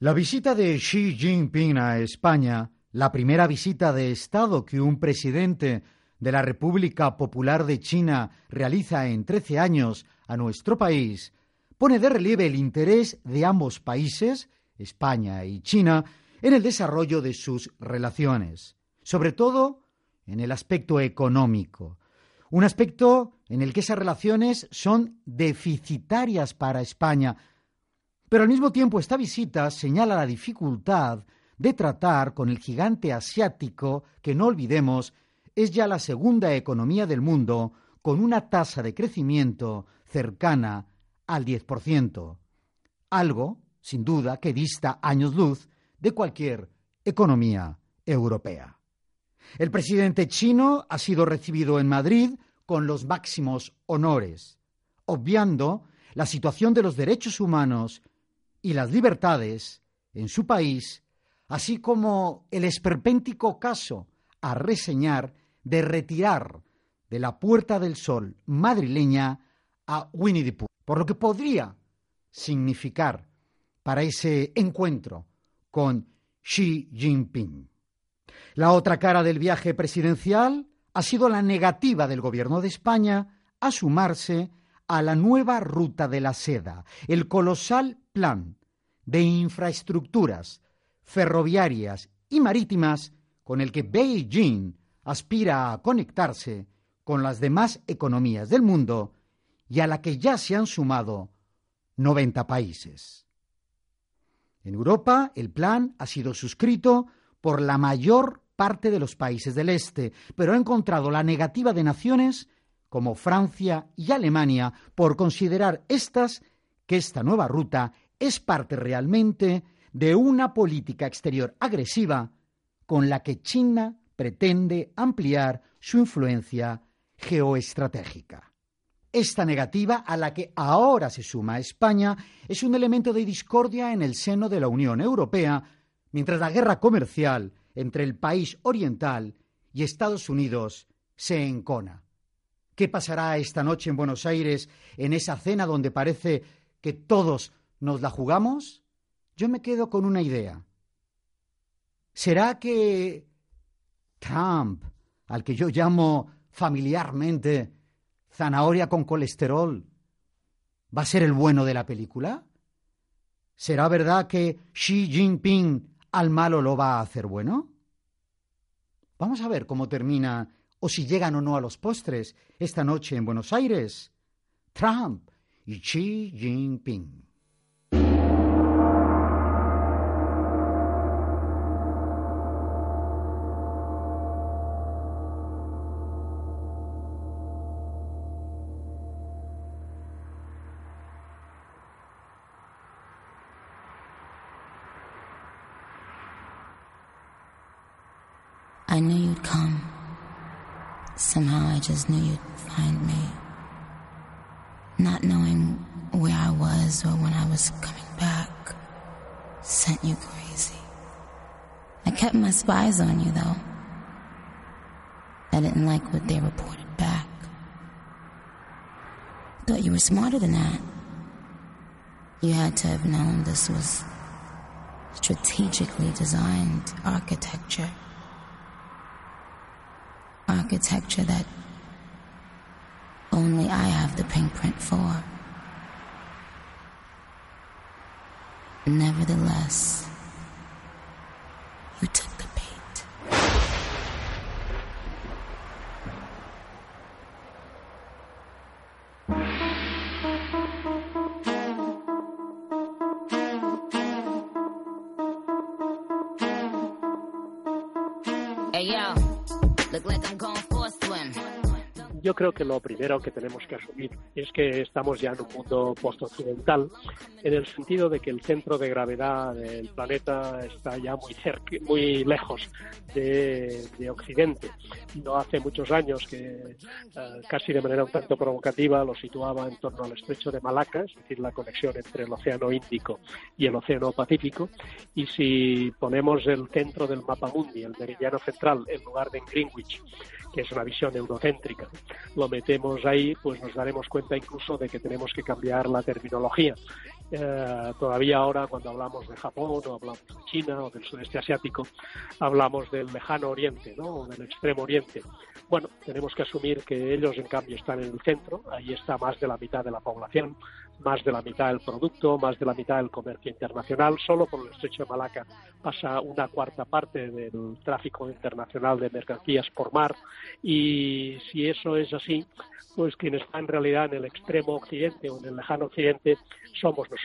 La visita de Xi Jinping a España, la primera visita de Estado que un presidente de la República Popular de China realiza en 13 años a nuestro país, pone de relieve el interés de ambos países, España y China, en el desarrollo de sus relaciones, sobre todo en el aspecto económico, un aspecto en el que esas relaciones son deficitarias para España, pero al mismo tiempo esta visita señala la dificultad de tratar con el gigante asiático que, no olvidemos, es ya la segunda economía del mundo con una tasa de crecimiento cercana al 10%, algo, sin duda, que dista años luz de cualquier economía europea. El presidente chino ha sido recibido en Madrid con los máximos honores, obviando la situación de los derechos humanos y las libertades en su país, así como el esperpéntico caso a reseñar de retirar de la Puerta del Sol madrileña a Winnie the Pooh, por lo que podría significar para ese encuentro con Xi Jinping. La otra cara del viaje presidencial ha sido la negativa del Gobierno de España a sumarse a la nueva ruta de la seda, el colosal plan de infraestructuras ferroviarias y marítimas con el que Beijing aspira a conectarse con las demás economías del mundo y a la que ya se han sumado 90 países. En Europa, el plan ha sido suscrito por la mayor parte de los países del Este, pero ha encontrado la negativa de naciones como Francia y Alemania por considerar estas que esta nueva ruta es parte realmente de una política exterior agresiva con la que China pretende ampliar su influencia geoestratégica. Esta negativa, a la que ahora se suma España, es un elemento de discordia en el seno de la Unión Europea, mientras la guerra comercial entre el país oriental y Estados Unidos se encona. ¿Qué pasará esta noche en Buenos Aires en esa cena donde parece que todos nos la jugamos? Yo me quedo con una idea. ¿Será que Trump, al que yo llamo familiarmente zanahoria con colesterol, va a ser el bueno de la película? ¿Será verdad que Xi Jinping al malo lo va a hacer bueno? Vamos a ver cómo termina o si llegan o no a los postres esta noche en Buenos Aires. Trump y Xi Jinping. I knew you'd come. Somehow I just knew you'd find me. Not knowing where I was or when I was coming back sent you crazy. I kept my spies on you though. I didn't like what they reported back. Thought you were smarter than that. You had to have known this was strategically designed architecture architecture that only I have the pink print for. Nevertheless, creo que lo primero que tenemos que asumir es que estamos ya en un mundo postoccidental, en el sentido de que el centro de gravedad del planeta está ya muy lejos de, Occidente. No hace muchos años que eh, casi de manera un tanto provocativa lo situaba en torno al estrecho de Malaca, es decir, la conexión entre el Océano Índico y el Océano Pacífico. Y si ponemos el centro del mapa mundi, el meridiano central, en lugar de en Greenwich, que es una visión eurocéntrica, lo metemos ahí, pues nos daremos cuenta incluso de que tenemos que cambiar la terminología. Eh, todavía ahora cuando hablamos de Japón o hablamos de China o del sudeste asiático, hablamos del lejano oriente ¿no? o del extremo oriente. Bueno, tenemos que asumir que ellos en cambio están en el centro, ahí está más de la mitad de la población, más de la mitad del producto, más de la mitad del comercio internacional. Solo por el estrecho de Malaca pasa una cuarta parte del tráfico internacional de mercancías por mar y si eso es así, pues quien está en realidad en el extremo occidente o en el lejano occidente somos nosotros.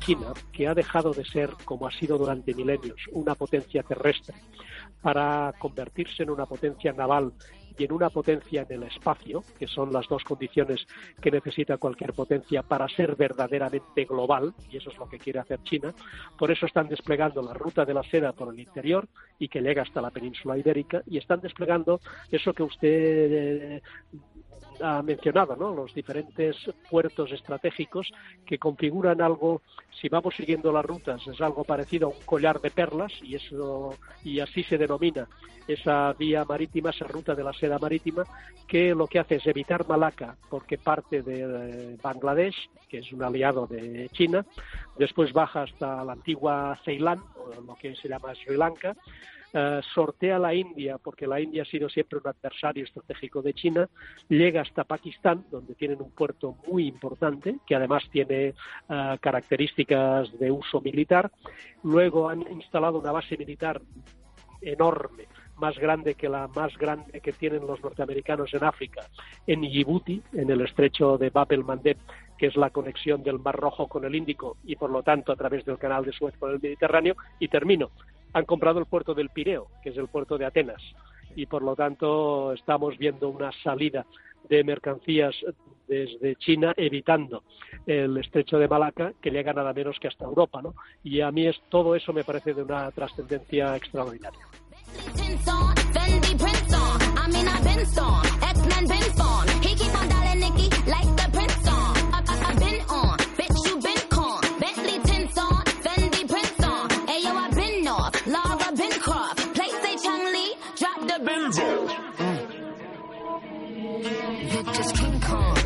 China, que ha dejado de ser, como ha sido durante milenios, una potencia terrestre para convertirse en una potencia naval y en una potencia en el espacio, que son las dos condiciones que necesita cualquier potencia para ser verdaderamente global, y eso es lo que quiere hacer China. Por eso están desplegando la ruta de la seda por el interior y que llega hasta la península ibérica, y están desplegando eso que usted eh, ha mencionado, ¿no? los diferentes puertos estratégicos que configuran algo, si vamos siguiendo las rutas, es algo parecido a un collar de perlas y eso y así se denomina esa vía marítima, esa ruta de la seda marítima, que lo que hace es evitar Malaca porque parte de eh, Bangladesh, que es un aliado de China, después baja hasta la antigua Ceilán, o lo que se llama Sri Lanka, eh, sortea la India, porque la India ha sido siempre un adversario estratégico de China, llega hasta Pakistán, donde tienen un puerto muy importante, que además tiene eh, características de uso militar. Luego han instalado una base militar enorme más grande que la más grande que tienen los norteamericanos en África, en Djibouti, en el estrecho de Bab el Mandeb, que es la conexión del Mar Rojo con el Índico y por lo tanto a través del canal de Suez con el Mediterráneo. Y termino han comprado el puerto del Pireo, que es el puerto de Atenas, y por lo tanto estamos viendo una salida de mercancías desde China evitando el estrecho de Malaca que llega nada menos que hasta Europa, ¿no? Y a mí es, todo eso me parece de una trascendencia extraordinaria.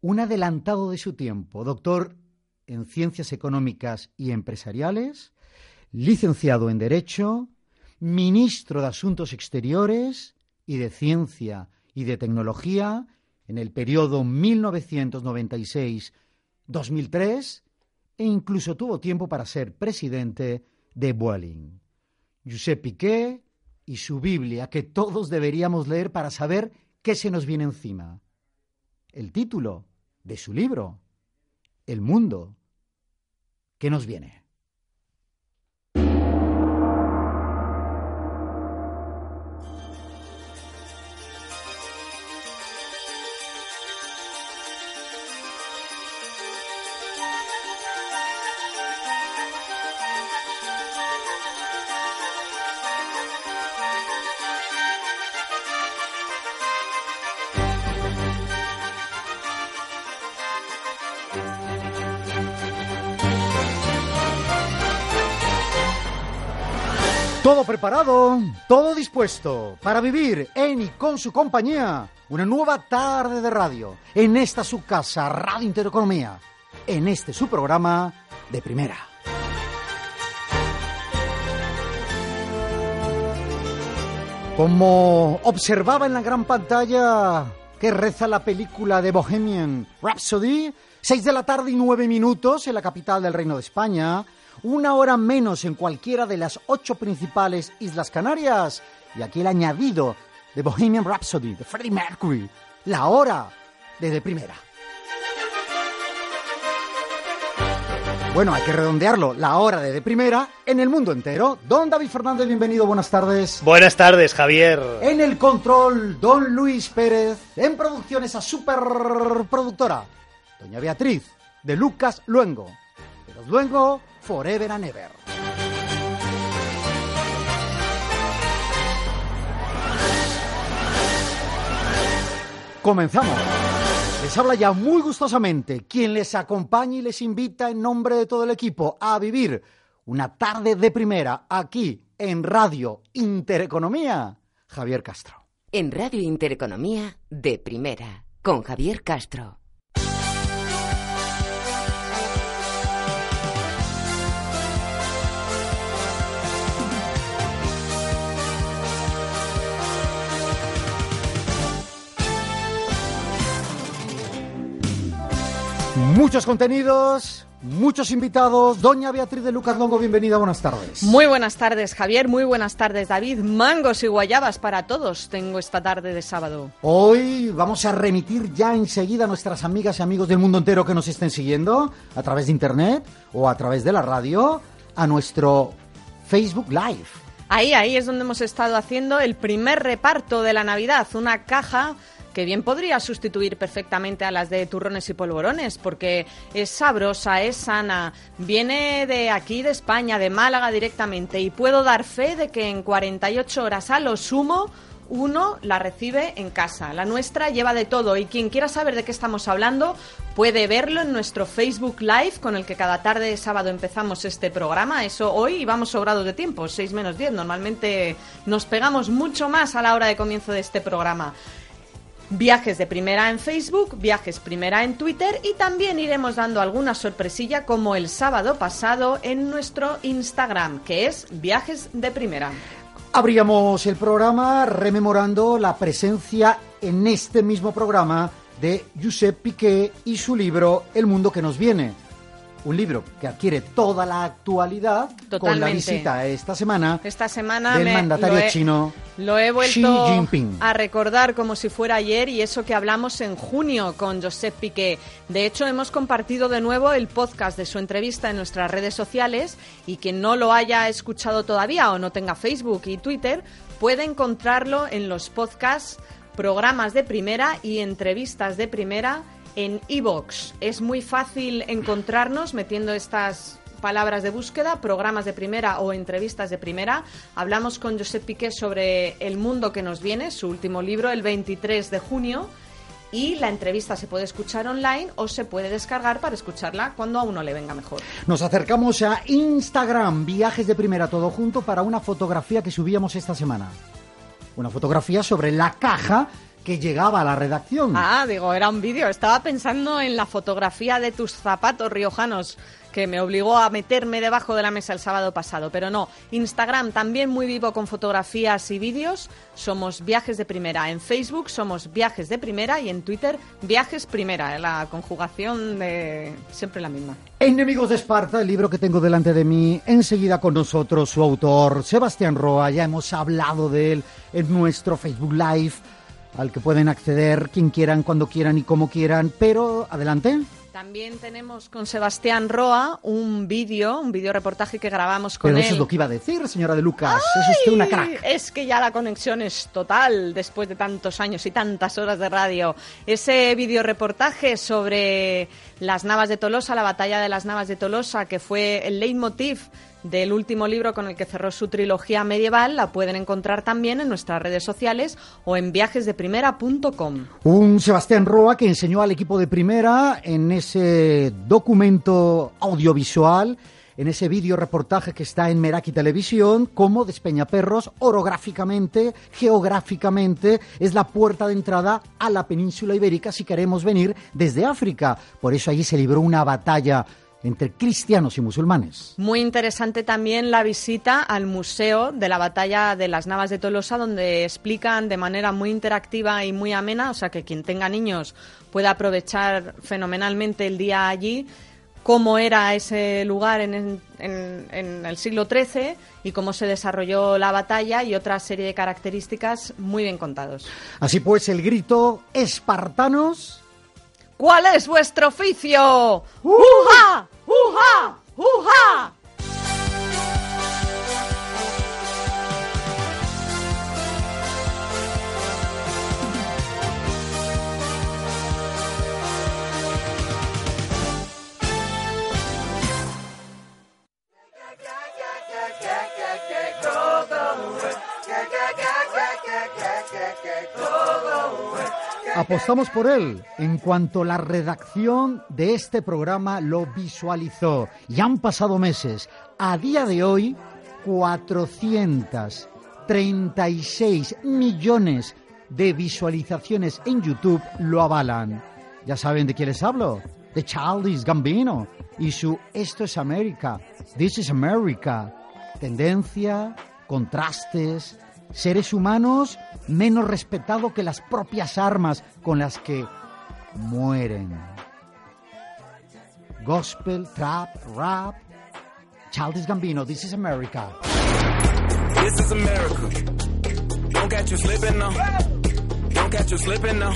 un adelantado de su tiempo, doctor en Ciencias Económicas y Empresariales, licenciado en Derecho, ministro de Asuntos Exteriores y de Ciencia y de Tecnología en el periodo 1996-2003 e incluso tuvo tiempo para ser presidente de Vueling. Josep Piqué y su Biblia, que todos deberíamos leer para saber qué se nos viene encima. El título de su libro, El mundo ¿Qué nos viene? Todo preparado, todo dispuesto para vivir en y con su compañía una nueva tarde de radio en esta su casa, Radio Intereconomía. en este su programa de primera. Como observaba en la gran pantalla que reza la película de Bohemian Rhapsody, 6 de la tarde y 9 minutos en la capital del Reino de España, una hora menos en cualquiera de las ocho principales Islas Canarias, y aquí el añadido de Bohemian Rhapsody de Freddie Mercury, la hora de de primera. Bueno, hay que redondearlo, la hora de de primera en el mundo entero. Don David Fernández, bienvenido, buenas tardes. Buenas tardes, Javier. En el control, Don Luis Pérez. En producción, esa superproductora, Doña Beatriz, de Lucas Luengo. De los Luengo, forever and ever. Comenzamos. Les habla ya muy gustosamente quien les acompaña y les invita en nombre de todo el equipo a vivir una tarde de primera aquí en Radio Intereconomía, Javier Castro. En Radio Intereconomía de primera, con Javier Castro. Muchos contenidos, muchos invitados. Doña Beatriz de Lucas Longo, bienvenida, buenas tardes. Muy buenas tardes, Javier. Muy buenas tardes, David. Mangos y guayabas para todos tengo esta tarde de sábado. Hoy vamos a remitir ya enseguida a nuestras amigas y amigos del mundo entero que nos estén siguiendo a través de internet o a través de la radio a nuestro Facebook Live. Ahí, ahí es donde hemos estado haciendo el primer reparto de la Navidad, una caja que bien podría sustituir perfectamente a las de turrones y polvorones, porque es sabrosa, es sana, viene de aquí, de España, de Málaga directamente, y puedo dar fe de que en 48 horas a lo sumo uno la recibe en casa. La nuestra lleva de todo y quien quiera saber de qué estamos hablando puede verlo en nuestro Facebook Live con el que cada tarde de sábado empezamos este programa. Eso hoy vamos sobrados de tiempo, 6 menos 10. Normalmente nos pegamos mucho más a la hora de comienzo de este programa. Viajes de primera en Facebook, viajes primera en Twitter y también iremos dando alguna sorpresilla como el sábado pasado en nuestro Instagram, que es Viajes de primera. Abríamos el programa rememorando la presencia en este mismo programa de Josep Piqué y su libro El mundo que nos viene. Un libro que adquiere toda la actualidad con la visita esta semana Esta semana del me- mandatario lo he- chino Lo he Xi vuelto Jinping. a recordar como si fuera ayer y eso que hablamos en junio con Josep Piqué. De hecho, hemos compartido de nuevo el podcast de su entrevista en nuestras redes sociales y quien no lo haya escuchado todavía o no tenga Facebook y Twitter puede encontrarlo en los podcasts, programas de primera y entrevistas de primera en iVoox. Es muy fácil encontrarnos metiendo estas palabras de búsqueda, programas de primera o entrevistas de primera. Hablamos con Josep Piqué sobre El mundo que nos viene, su último libro, el 23 de junio. Y la entrevista se puede escuchar online o se puede descargar para escucharla cuando a uno le venga mejor. Nos acercamos a Instagram, viajes de primera todo junto para una fotografía que subíamos esta semana. Una fotografía sobre la caja que llegaba a la redacción. Ah, digo, era un vídeo. Estaba pensando en la fotografía de tus zapatos riojanos que me obligó a meterme debajo de la mesa el sábado pasado, pero no. Instagram también muy vivo con fotografías y vídeos. Somos Viajes de Primera. En Facebook somos Viajes de Primera y en Twitter Viajes Primera. La conjugación de siempre la misma. Enemigos de Esparta, el libro que tengo delante de mí, enseguida con nosotros su autor, Sebastián Roa, ya hemos hablado de él en nuestro Facebook Live, al que pueden acceder quien quieran, cuando quieran y como quieran, pero adelante. También tenemos con Sebastián Roa un vídeo, un vídeo reportaje que grabamos con Pero él. eso es lo que iba a decir, señora de Lucas, es usted una Ay, crack. Es que ya la conexión es total después de tantos años y tantas horas de radio. Ese videoreportaje sobre las Navas de Tolosa, la batalla de las Navas de Tolosa, que fue el leitmotiv del último libro con el que cerró su trilogía medieval, la pueden encontrar también en nuestras redes sociales o en viajesdeprimera.com. Un Sebastián Roa que enseñó al equipo de primera en ese documento audiovisual en ese vídeo reportaje que está en Meraki Televisión cómo Despeñaperros orográficamente, geográficamente, es la puerta de entrada a la península ibérica si queremos venir desde África. Por eso allí se libró una batalla entre cristianos y musulmanes. Muy interesante también la visita al Museo de la Batalla de las Navas de Tolosa, donde explican de manera muy interactiva y muy amena, o sea que quien tenga niños pueda aprovechar fenomenalmente el día allí cómo era ese lugar en, en, el siglo XIII y cómo se desarrolló la batalla y otra serie de características muy bien contados. Así pues, el grito espartanos. ¿Cuál es vuestro oficio? ¡Uja! ¡Uja! ¡Uja! Apostamos por él en cuanto la redacción de este programa lo visualizó. Ya han pasado meses. A día de hoy, 436 millones de visualizaciones en YouTube lo avalan. Ya saben de quién les hablo. De Charles Gambino y su Esto es América. This is America. Tendencia, contrastes, seres humanos menos respetados que las propias armas con las que mueren. Gospel, trap, rap. Childish Gambino, This is America. This is America. Don't catch you slipping now. Don't catch you slipping now.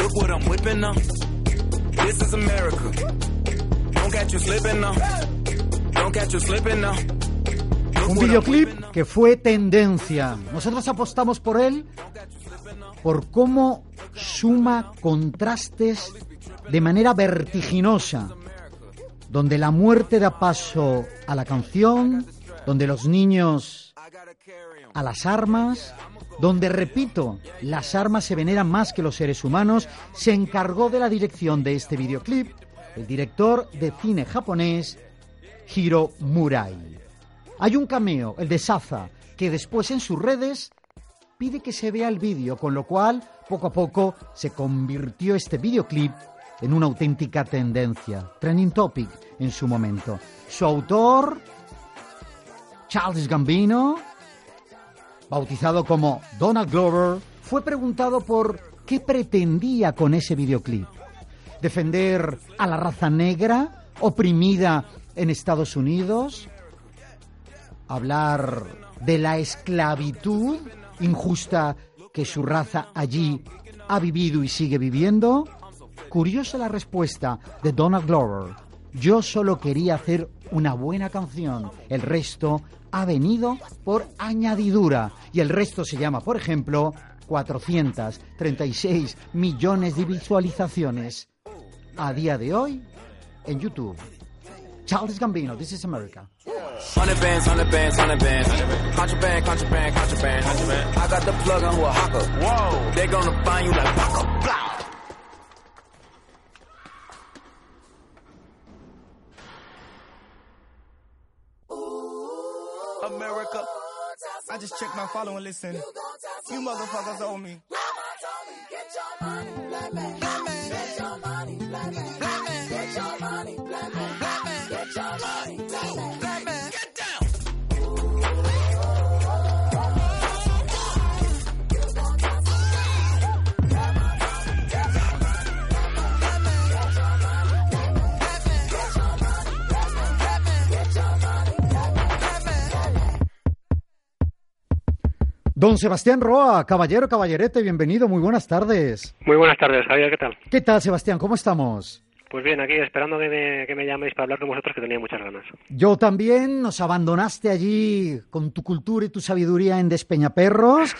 Look what I'm whipping now. This is America. Don't catch you slipping now. Don't catch you slipping now. Un videoclip que fue tendencia. Nosotros apostamos por él por cómo suma contrastes de manera vertiginosa, donde la muerte da paso a la canción, donde los niños a las armas, donde, repito, las armas se veneran más que los seres humanos, se encargó de la dirección de este videoclip el director de cine japonés Hiro Murai. Hay un cameo, el de Saza, que después en sus redes pide que se vea el vídeo, con lo cual poco a poco se convirtió este videoclip en una auténtica tendencia, trending topic en su momento. Su autor, Charles Gambino, bautizado como Donald Glover, fue preguntado por qué pretendía con ese videoclip. ¿Defender a la raza negra oprimida en Estados Unidos? Hablar de la esclavitud injusta que su raza allí ha vivido y sigue viviendo? Curiosa la respuesta de Donald Glover. Yo solo quería hacer una buena canción. El resto ha venido por añadidura. Y el resto se llama, por ejemplo, 436 millones de visualizaciones a día de hoy en YouTube. Charles Gambino, This is America. Hundred bands, hundred bands, hundred bands. Contraband, contraband, contraband, contraband. I got the plug on who a hawker. Whoa, they gonna find you like Paco. Blah. America. I just checked my follow and listen. You motherfuckers owe me. Get your money, black man. Don Sebastián Roa, caballero, caballerete, bienvenido, muy buenas tardes. Muy buenas tardes, Javier, ¿qué tal? ¿Qué tal, Sebastián? ¿Cómo estamos? Pues bien, aquí esperando que me, que me llaméis para hablar con vosotros, que tenía muchas ganas. Yo también, nos abandonaste allí con tu cultura y tu sabiduría en Despeñaperros.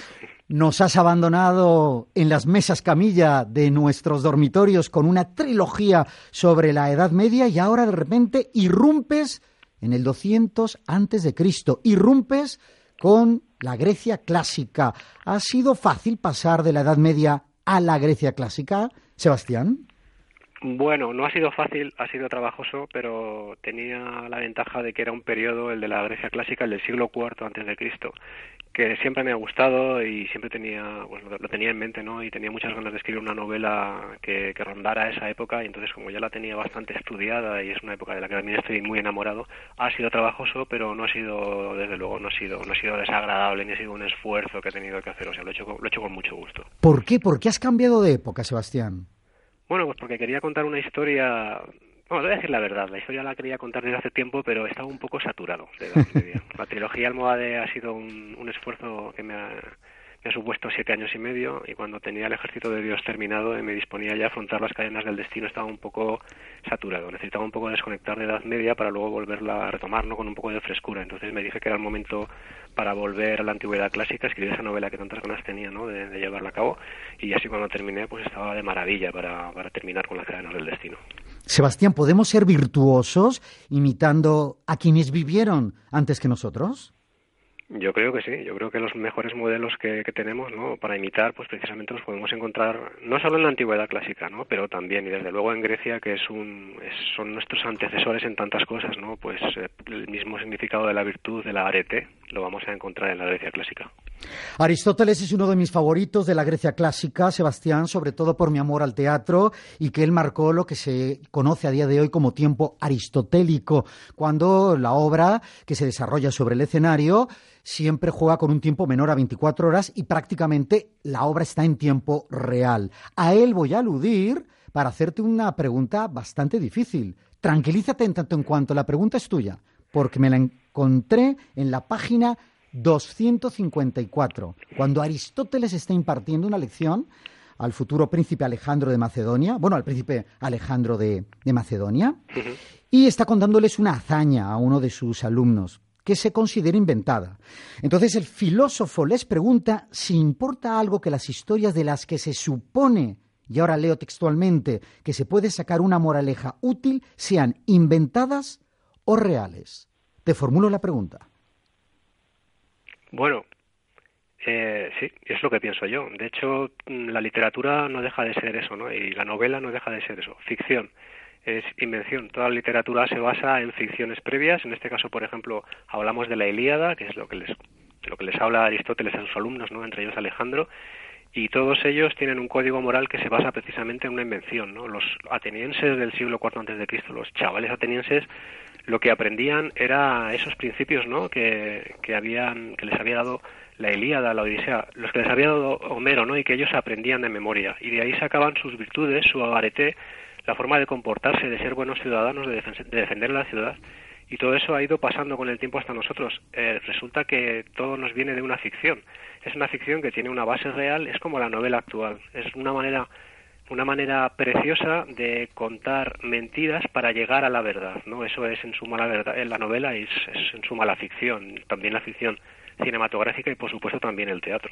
Nos has abandonado en las mesas camilla de nuestros dormitorios con una trilogía sobre la Edad Media y ahora de repente irrumpes en el 200 antes de Cristo. Irrumpes con la Grecia clásica. ¿Ha sido fácil pasar de la Edad Media a la Grecia clásica, Sebastián? Bueno, no ha sido fácil, ha sido trabajoso, pero tenía la ventaja de que era un periodo, el de la Grecia clásica, el del siglo IV antes de Cristo, que siempre me ha gustado y siempre tenía, pues lo, tenía en mente, ¿no? Y tenía muchas ganas de escribir una novela que, que, rondara esa época y entonces como ya la tenía bastante estudiada y es una época de la que también estoy muy enamorado, ha sido trabajoso, pero no ha sido, desde luego, no ha sido, no ha sido desagradable ni ha sido un esfuerzo que he tenido que hacer, o sea, lo he hecho, lo he hecho con mucho gusto. ¿Por qué? ¿Por qué has cambiado de época, Sebastián? Bueno, pues porque quería contar una historia. Bueno, voy a decir la verdad, la historia la quería contar desde hace tiempo, pero estaba un poco saturado de la La trilogía Almohade ha sido un, un esfuerzo que me ha, ha supuesto siete años y medio y cuando tenía el ejército de Dios terminado y me disponía ya a afrontar las cadenas del destino estaba un poco saturado, necesitaba un poco desconectar de Edad Media para luego volverla a retomar con un poco de frescura. Entonces me dije que era el momento para volver a la antigüedad clásica, escribir esa novela que tantas ganas tenía ¿no? de, llevarla a cabo y así cuando terminé pues estaba de maravilla para, para terminar con las cadenas del destino. Sebastián, ¿podemos ser virtuosos imitando a quienes vivieron antes que nosotros? Yo creo que sí, yo creo que los mejores modelos que, tenemos ¿no? para imitar, pues precisamente los podemos encontrar no solo en la antigüedad clásica, ¿no? pero también, y desde luego en Grecia, que es un, son nuestros antecesores en tantas cosas, ¿no? pues eh, el mismo significado de la virtud, de la arete, lo vamos a encontrar en la Grecia clásica. Aristóteles es uno de mis favoritos de la Grecia clásica, Sebastián, sobre todo por mi amor al teatro y que él marcó lo que se conoce a día de hoy como tiempo aristotélico, cuando la obra que se desarrolla sobre el escenario siempre juega con un tiempo menor a 24 horas y prácticamente la obra está en tiempo real. A él voy a aludir para hacerte una pregunta bastante difícil. Tranquilízate en tanto en cuanto la pregunta es tuya, porque me la encontré en la página 254, cuando Aristóteles está impartiendo una lección al futuro príncipe Alejandro de Macedonia, bueno, al príncipe Alejandro de, Macedonia, y está contándoles una hazaña a uno de sus alumnos que se considera inventada. Entonces el filósofo les pregunta si importa algo que las historias de las que se supone, y ahora leo textualmente, que se puede sacar una moraleja útil, sean inventadas o reales. Te formulo la pregunta. Bueno, eh, sí, es lo que pienso yo. De hecho, la literatura no deja de ser eso, ¿no? Y la novela no deja de ser eso, ficción es invención. Toda la literatura se basa en ficciones previas. En este caso, por ejemplo, hablamos de la Ilíada, que es lo que les, lo que les habla Aristóteles a sus alumnos, ¿no? entre ellos Alejandro, y todos ellos tienen un código moral que se basa precisamente en una invención. ¿no? Los atenienses del siglo IV antes de Cristo, los chavales atenienses, lo que aprendían era esos principios ¿no? que, que, habían, que les había dado la Ilíada, la Odisea, los que les había dado Homero, ¿no? y que ellos aprendían de memoria. Y de ahí sacaban sus virtudes, su agarete, la forma de comportarse, de ser buenos ciudadanos, de, defender la ciudad. Y todo eso ha ido pasando con el tiempo hasta nosotros. Eh, resulta que todo nos viene de una ficción. Es una ficción que tiene una base real, es como la novela actual. Es una manera una manera preciosa de contar mentiras para llegar a la verdad, ¿no? Eso es en suma la verdad, en la novela es, es en suma la ficción, también la ficción cinematográfica y por supuesto también el teatro.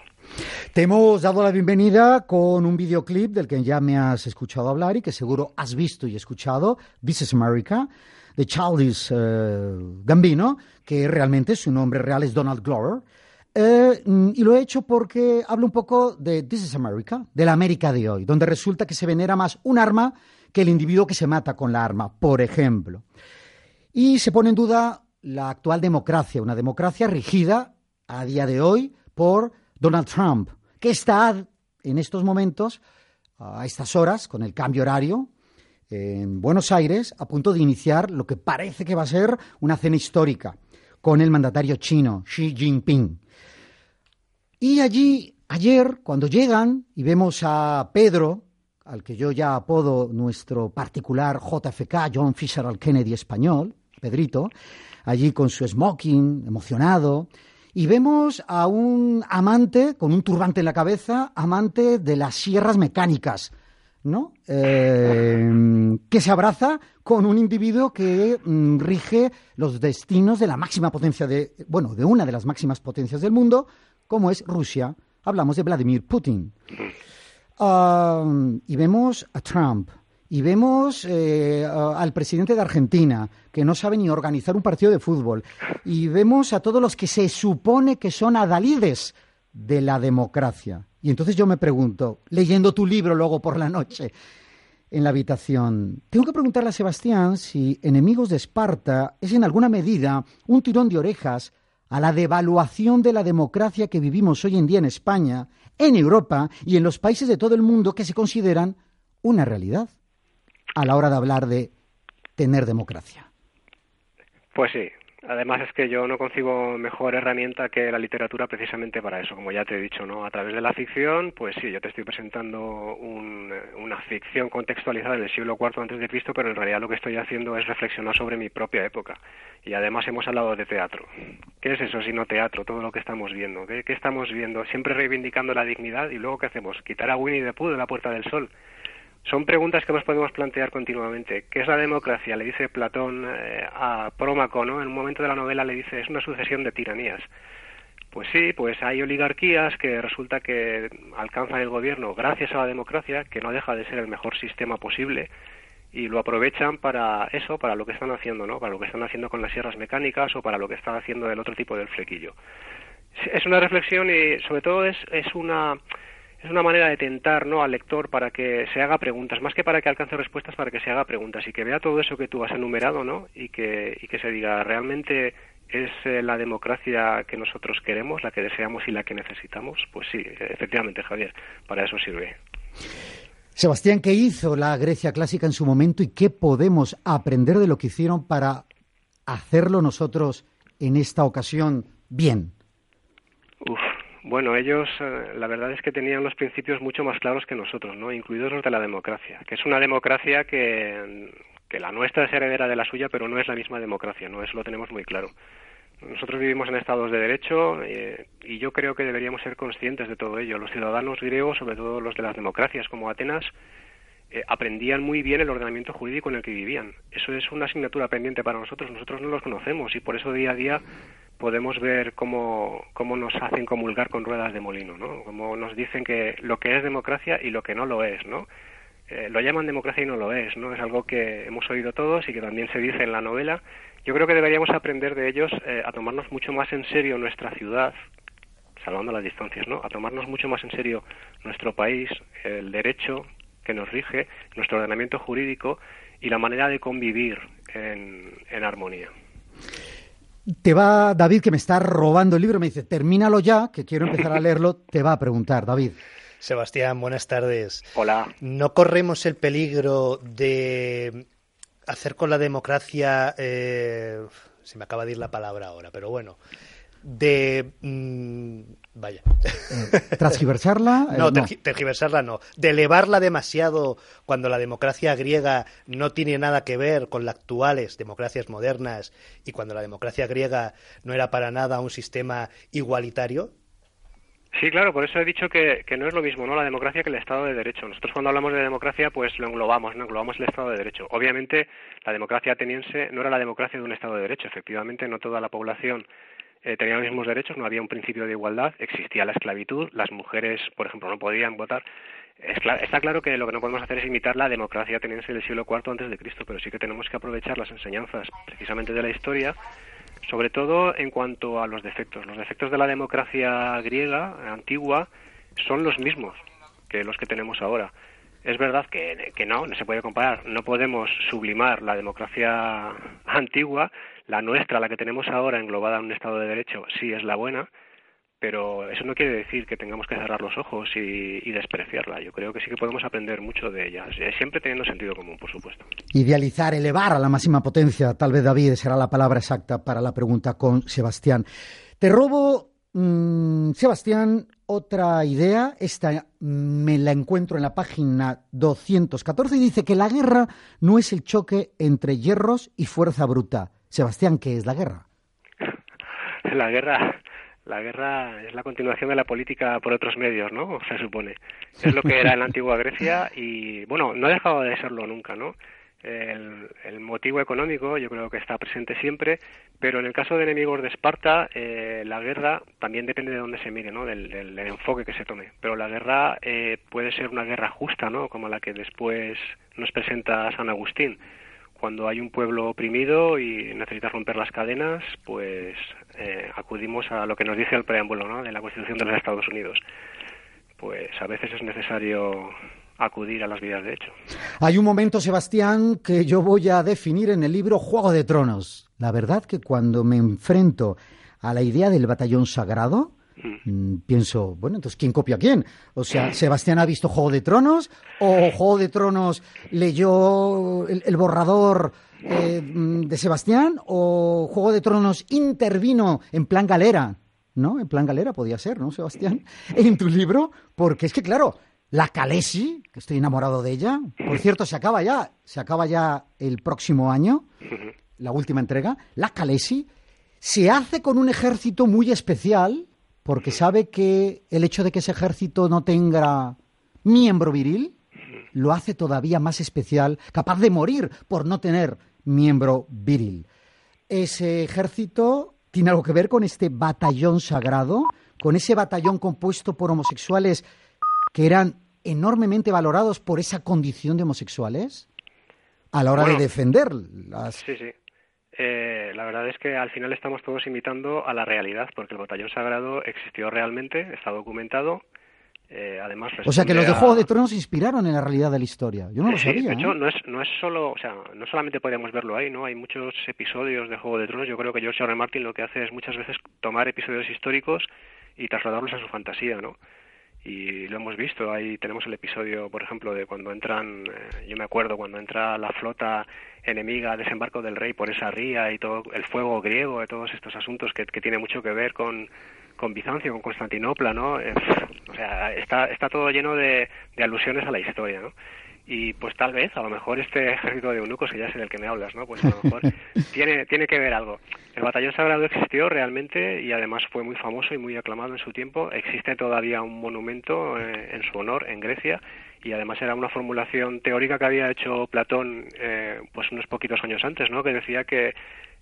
Te hemos dado la bienvenida con un videoclip del que ya me has escuchado hablar y que seguro has visto y escuchado, This is America, de Childish eh, Gambino, que realmente su nombre real es Donald Glover. Eh, y lo he hecho porque hablo un poco de This is America, de la América de hoy, donde resulta que se venera más un arma que el individuo que se mata con la arma, por ejemplo. Y se pone en duda la actual democracia, una democracia rigida a día de hoy por Donald Trump, que está en estos momentos, a estas horas, con el cambio horario, en Buenos Aires, a punto de iniciar lo que parece que va a ser una cena histórica con el mandatario chino, Xi Jinping. Y allí, ayer, cuando llegan y vemos a Pedro, al que yo ya apodo nuestro particular JFK, John Fisher al Kennedy español, Pedrito, allí con su smoking, emocionado, y vemos a un amante con un turbante en la cabeza, amante de las sierras mecánicas, ¿no? Eh, que se abraza con un individuo que mm, rige los destinos de la máxima potencia de, bueno, de una de las máximas potencias del mundo, como es Rusia. Hablamos de Vladimir Putin. Ah, y vemos a Trump, y vemos eh, al presidente de Argentina, que no sabe ni organizar un partido de fútbol, y vemos a todos los que se supone que son adalides de la democracia. Y entonces yo me pregunto, leyendo tu libro luego por la noche, en la habitación. Tengo que preguntarle a Sebastián si Enemigos de Esparta es en alguna medida un tirón de orejas a la devaluación de la democracia que vivimos hoy en día en España, en Europa y en los países de todo el mundo que se consideran una realidad a la hora de hablar de tener democracia. Pues sí, Además es que yo no concibo mejor herramienta que la literatura precisamente para eso, como ya te he dicho, ¿no? A través de la ficción, pues sí, yo te estoy presentando una ficción contextualizada en el siglo IV antes de Cristo, pero en realidad lo que estoy haciendo es reflexionar sobre mi propia época. Y además hemos hablado de teatro. ¿Qué es eso sino teatro? Todo lo que estamos viendo. ¿Qué, qué estamos viendo? Siempre reivindicando la dignidad y luego ¿qué hacemos? Quitar a Winnie the Pooh de la Puerta del Sol son preguntas que nos podemos plantear continuamente. ¿Qué es la democracia? Le dice Platón eh, a Prómaco, ¿no? En un momento de la novela le dice, es una sucesión de tiranías. Pues sí, pues hay oligarquías que resulta que alcanzan el gobierno gracias a la democracia, que no deja de ser el mejor sistema posible, y lo aprovechan para eso, para lo que están haciendo, ¿no? Para lo que están haciendo con las sierras mecánicas o para lo que están haciendo el otro tipo del flequillo. Es una reflexión y sobre todo es, es una es una manera de tentar ¿no? al lector para que se haga preguntas, más que para que alcance respuestas, para que se haga preguntas y que vea todo eso que tú has enumerado ¿no? y, que, y que se diga, ¿realmente es eh, la democracia que nosotros queremos, la que deseamos y la que necesitamos? Pues sí, efectivamente, Javier, para eso sirve. Sebastián, ¿qué hizo la Grecia clásica en su momento y qué podemos aprender de lo que hicieron para hacerlo nosotros en esta ocasión bien? Uf, bueno, ellos eh, la verdad es que tenían los principios mucho más claros que nosotros, ¿no? Incluidos los de la democracia, que es una democracia que, que la nuestra es heredera de la suya, pero no es la misma democracia, ¿no? Eso lo tenemos muy claro. Nosotros vivimos en estados de derecho eh, y yo creo que deberíamos ser conscientes de todo ello. Los ciudadanos griegos, sobre todo los de las democracias como Atenas, eh, aprendían muy bien el ordenamiento jurídico en el que vivían. Eso es una asignatura pendiente para nosotros. Nosotros no los conocemos y por eso día a día podemos ver cómo, cómo nos hacen comulgar con ruedas de molino, ¿no? Cómo nos dicen que lo que es democracia y lo que no lo es, ¿no? Eh, lo llaman democracia y no lo es, ¿no? Es algo que hemos oído todos y que también se dice en la novela. Yo creo que deberíamos aprender de ellos eh, a tomarnos mucho más en serio nuestra ciudad, salvando las distancias, ¿no? A tomarnos mucho más en serio nuestro país, el derecho que nos rige, nuestro ordenamiento jurídico y la manera de convivir en, en armonía. Te va, David, que me está robando el libro, me dice, termínalo ya, que quiero empezar a leerlo, te va a preguntar, David. Sebastián, buenas tardes. Hola. ¿No corremos el peligro de hacer con la democracia, eh, se me acaba de ir la palabra ahora, pero bueno, de mm, vaya eh, transgiversarla eh, no, tergiversarla no de elevarla demasiado cuando la democracia griega no tiene nada que ver con las actuales democracias modernas y cuando la democracia griega no era para nada un sistema igualitario Sí, claro, por eso he dicho que, que, no es lo mismo, ¿no? La democracia que el Estado de Derecho. Nosotros cuando hablamos de democracia, pues lo englobamos, ¿no? Englobamos el Estado de Derecho. Obviamente, la democracia ateniense no era la democracia de un Estado de Derecho. Efectivamente, no toda la población eh, tenían los mismos derechos, no había un principio de igualdad, existía la esclavitud, las mujeres, por ejemplo, no podían votar. está claro que lo que no podemos hacer es imitar la democracia ateniense del siglo IV antes de Cristo, pero sí que tenemos que aprovechar las enseñanzas precisamente de la historia, sobre todo en cuanto a los defectos. Los defectos de la democracia griega antigua son los mismos que los que tenemos ahora. Es verdad que, que no, no se puede comparar. No podemos sublimar la democracia antigua la nuestra, la que tenemos ahora englobada en un Estado de Derecho, sí es la buena, pero eso no quiere decir que tengamos que cerrar los ojos y, despreciarla. Yo creo que sí que podemos aprender mucho de ella, siempre teniendo sentido común, por supuesto. Idealizar, elevar a la máxima potencia, tal vez David será la palabra exacta para la pregunta con Sebastián. Te robo, mm, Sebastián, otra idea. Esta me la encuentro en la página 214 y dice que la guerra no es el choque entre hierros y fuerza bruta Sebastián, ¿qué es la guerra? La guerra, la guerra es la continuación de la política por otros medios, ¿no? Se supone. Es lo que era en la antigua Grecia y, bueno, no ha dejado de serlo nunca, ¿no? El, motivo económico yo creo que está presente siempre, pero en el caso de enemigos de Esparta, eh, la guerra también depende de dónde se mire, ¿no? Del, enfoque que se tome. Pero la guerra eh, puede ser una guerra justa, ¿no? Como la que después nos presenta San Agustín cuando hay un pueblo oprimido y necesita romper las cadenas, pues eh, acudimos a lo que nos dice el preámbulo ¿no? de la Constitución de los Estados Unidos. pues a veces es necesario acudir a las vidas de hecho. Hay un momento, Sebastián, que yo voy a definir en el libro Juego de Tronos. La verdad que cuando me enfrento a la idea del batallón sagrado, mm, pienso, bueno, entonces, ¿quién copia a quién? O sea, ¿Sebastián ha visto Juego de Tronos? ¿O Juego de Tronos leyó el, borrador eh, mm, de Sebastián? ¿O Juego de Tronos intervino en plan galera? ¿No? En plan galera podía ser, ¿no, Sebastián? En tu libro, porque es que, claro, la Calesi, que estoy enamorado de ella, por cierto, se acaba ya, se acaba ya el próximo año, la última entrega, la Calesi, se hace con un ejército muy especial, porque sabe que el hecho de que ese ejército no tenga miembro viril, lo hace todavía más especial, capaz de morir por no tener miembro viril. Ese ejército tiene algo que ver con este batallón sagrado, con ese batallón compuesto por homosexuales que eran enormemente valorados por esa condición de homosexuales a la hora de defender las... Sí, sí. Eh, la verdad es que al final estamos todos imitando a la realidad, porque el batallón sagrado existió realmente, está documentado. Eh, además, o sea que los de Juego de Tronos se inspiraron en la realidad de la historia. Yo no lo sabía. De hecho, ¿eh? no es, no es solo, o sea, no solamente podemos verlo ahí, ¿no? Hay muchos episodios de Juego de Tronos. Yo creo que George R. Martin lo que hace es muchas veces tomar episodios históricos y trasladarlos a su fantasía, ¿no? Y lo hemos visto. Ahí tenemos el episodio, por ejemplo, de cuando entran, eh, yo me acuerdo cuando entra la flota enemiga, desembarco del rey por esa ría y todo el fuego griego, de todos estos asuntos que, que tiene mucho que ver con, con Bizancio, con Constantinopla, ¿no? o sea, está, está todo lleno de, de alusiones a la historia, ¿no? Y pues tal vez, a lo mejor este ejército de eunucos, que ya es el que me hablas, ¿no? Pues a lo mejor tiene, tiene que ver algo. El batallón sagrado existió realmente y además fue muy famoso y muy aclamado en su tiempo. Existe todavía un monumento eh, en su honor en Grecia y además era una formulación teórica que había hecho Platón pues pues unos poquitos años antes, ¿no? Que decía que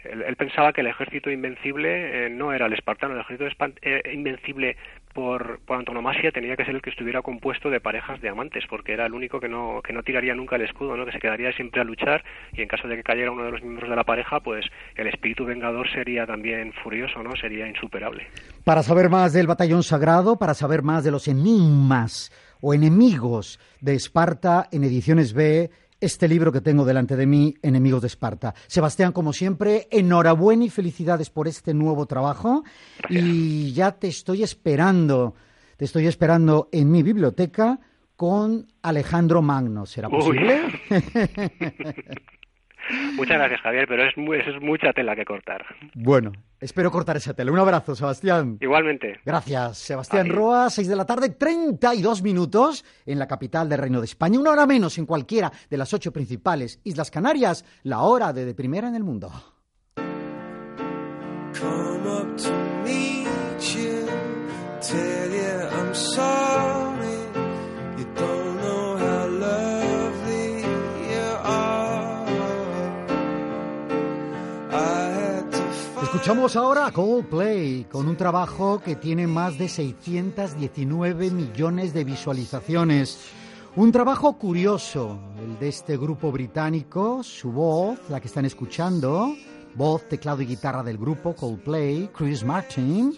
él, pensaba que el ejército invencible eh, no era el espartano, el ejército eh, invencible por, por, antonomasia tenía que ser el que estuviera compuesto de parejas de amantes, porque era el único que no, que no tiraría nunca el escudo, ¿no? que se quedaría siempre a luchar y en caso de que cayera uno de los miembros de la pareja, pues el espíritu vengador sería también furioso, ¿no? sería insuperable. Para saber más del batallón sagrado, para saber más de los enigmas o enemigos de Esparta en ediciones B, este libro que tengo delante de mí, Enemigos de Esparta. Sebastián, como siempre, enhorabuena y felicidades por este nuevo trabajo. Y ya te estoy esperando, te estoy esperando en mi biblioteca con Alejandro Magno. ¿Será posible? Muchas gracias, Javier, pero es, es mucha tela que cortar. Bueno, espero cortar esa tela. Un abrazo, Sebastián. Igualmente. Gracias, Sebastián Roa, 6 de la tarde, 32 minutos en la capital del Reino de España, una hora menos en cualquiera de las ocho principales Islas Canarias, la hora de, de primera en el mundo. Escuchamos ahora a Coldplay con un trabajo que tiene más de 619 millones de visualizaciones. Un trabajo curioso, el de este grupo británico, su voz, la que están escuchando, voz, teclado y guitarra del grupo Coldplay, Chris Martin,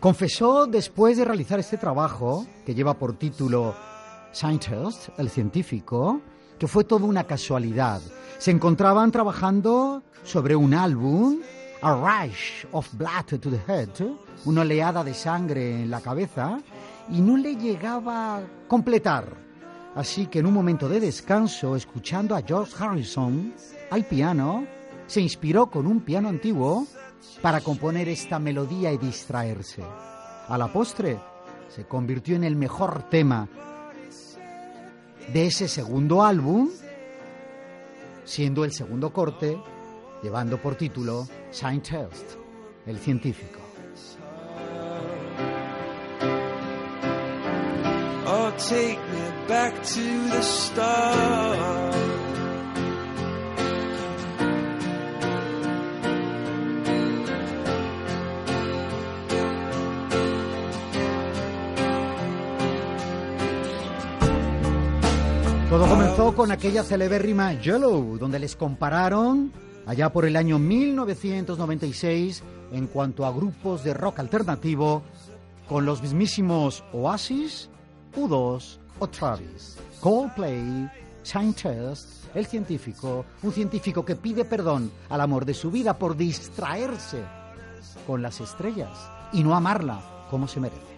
confesó después de realizar este trabajo, que lleva por título Scientist, el científico, que fue toda una casualidad. Se encontraban trabajando sobre un álbum a rush of blood to the head, una oleada de sangre en la cabeza, y no le llegaba a completar. Así que en un momento de descanso, escuchando a George Harrison al piano, se inspiró con un piano antiguo para componer esta melodía y distraerse. A la postre, se convirtió en el mejor tema de ese segundo álbum, siendo el segundo corte llevando por título Scientist, el científico. Oh, take me back to the start. Todo comenzó con aquella celebérrima Yellow, donde les compararon allá por el año 1996 en cuanto a grupos de rock alternativo con los mismísimos Oasis U2 o Travis. Coldplay, Scientist, el científico, un científico que pide perdón al amor de su vida por distraerse con las estrellas y no amarla como se merece.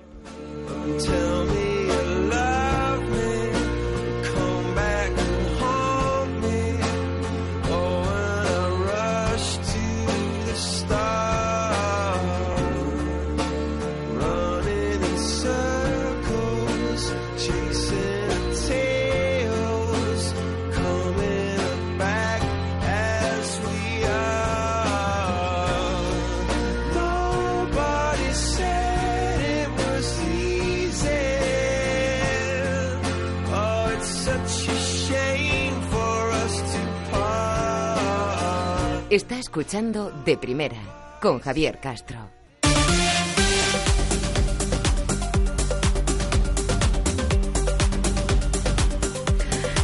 Está escuchando De Primera con Javier Castro.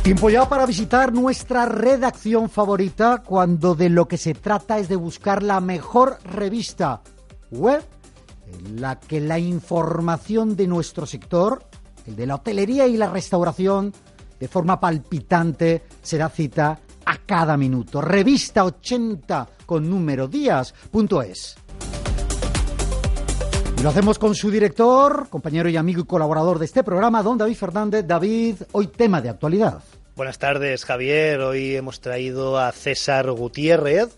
Tiempo ya para visitar nuestra redacción favorita cuando de lo que se trata es de buscar la mejor revista web en la que la información de nuestro sector, el de la hotelería y la restauración, de forma palpitante se da cita a cada minuto. Revista 80 con número días.es. Y lo hacemos con su director, compañero y amigo y colaborador de este programa, don David Fernández. David, hoy tema de actualidad. Buenas tardes, Javier. Hoy hemos traído a César Gutiérrez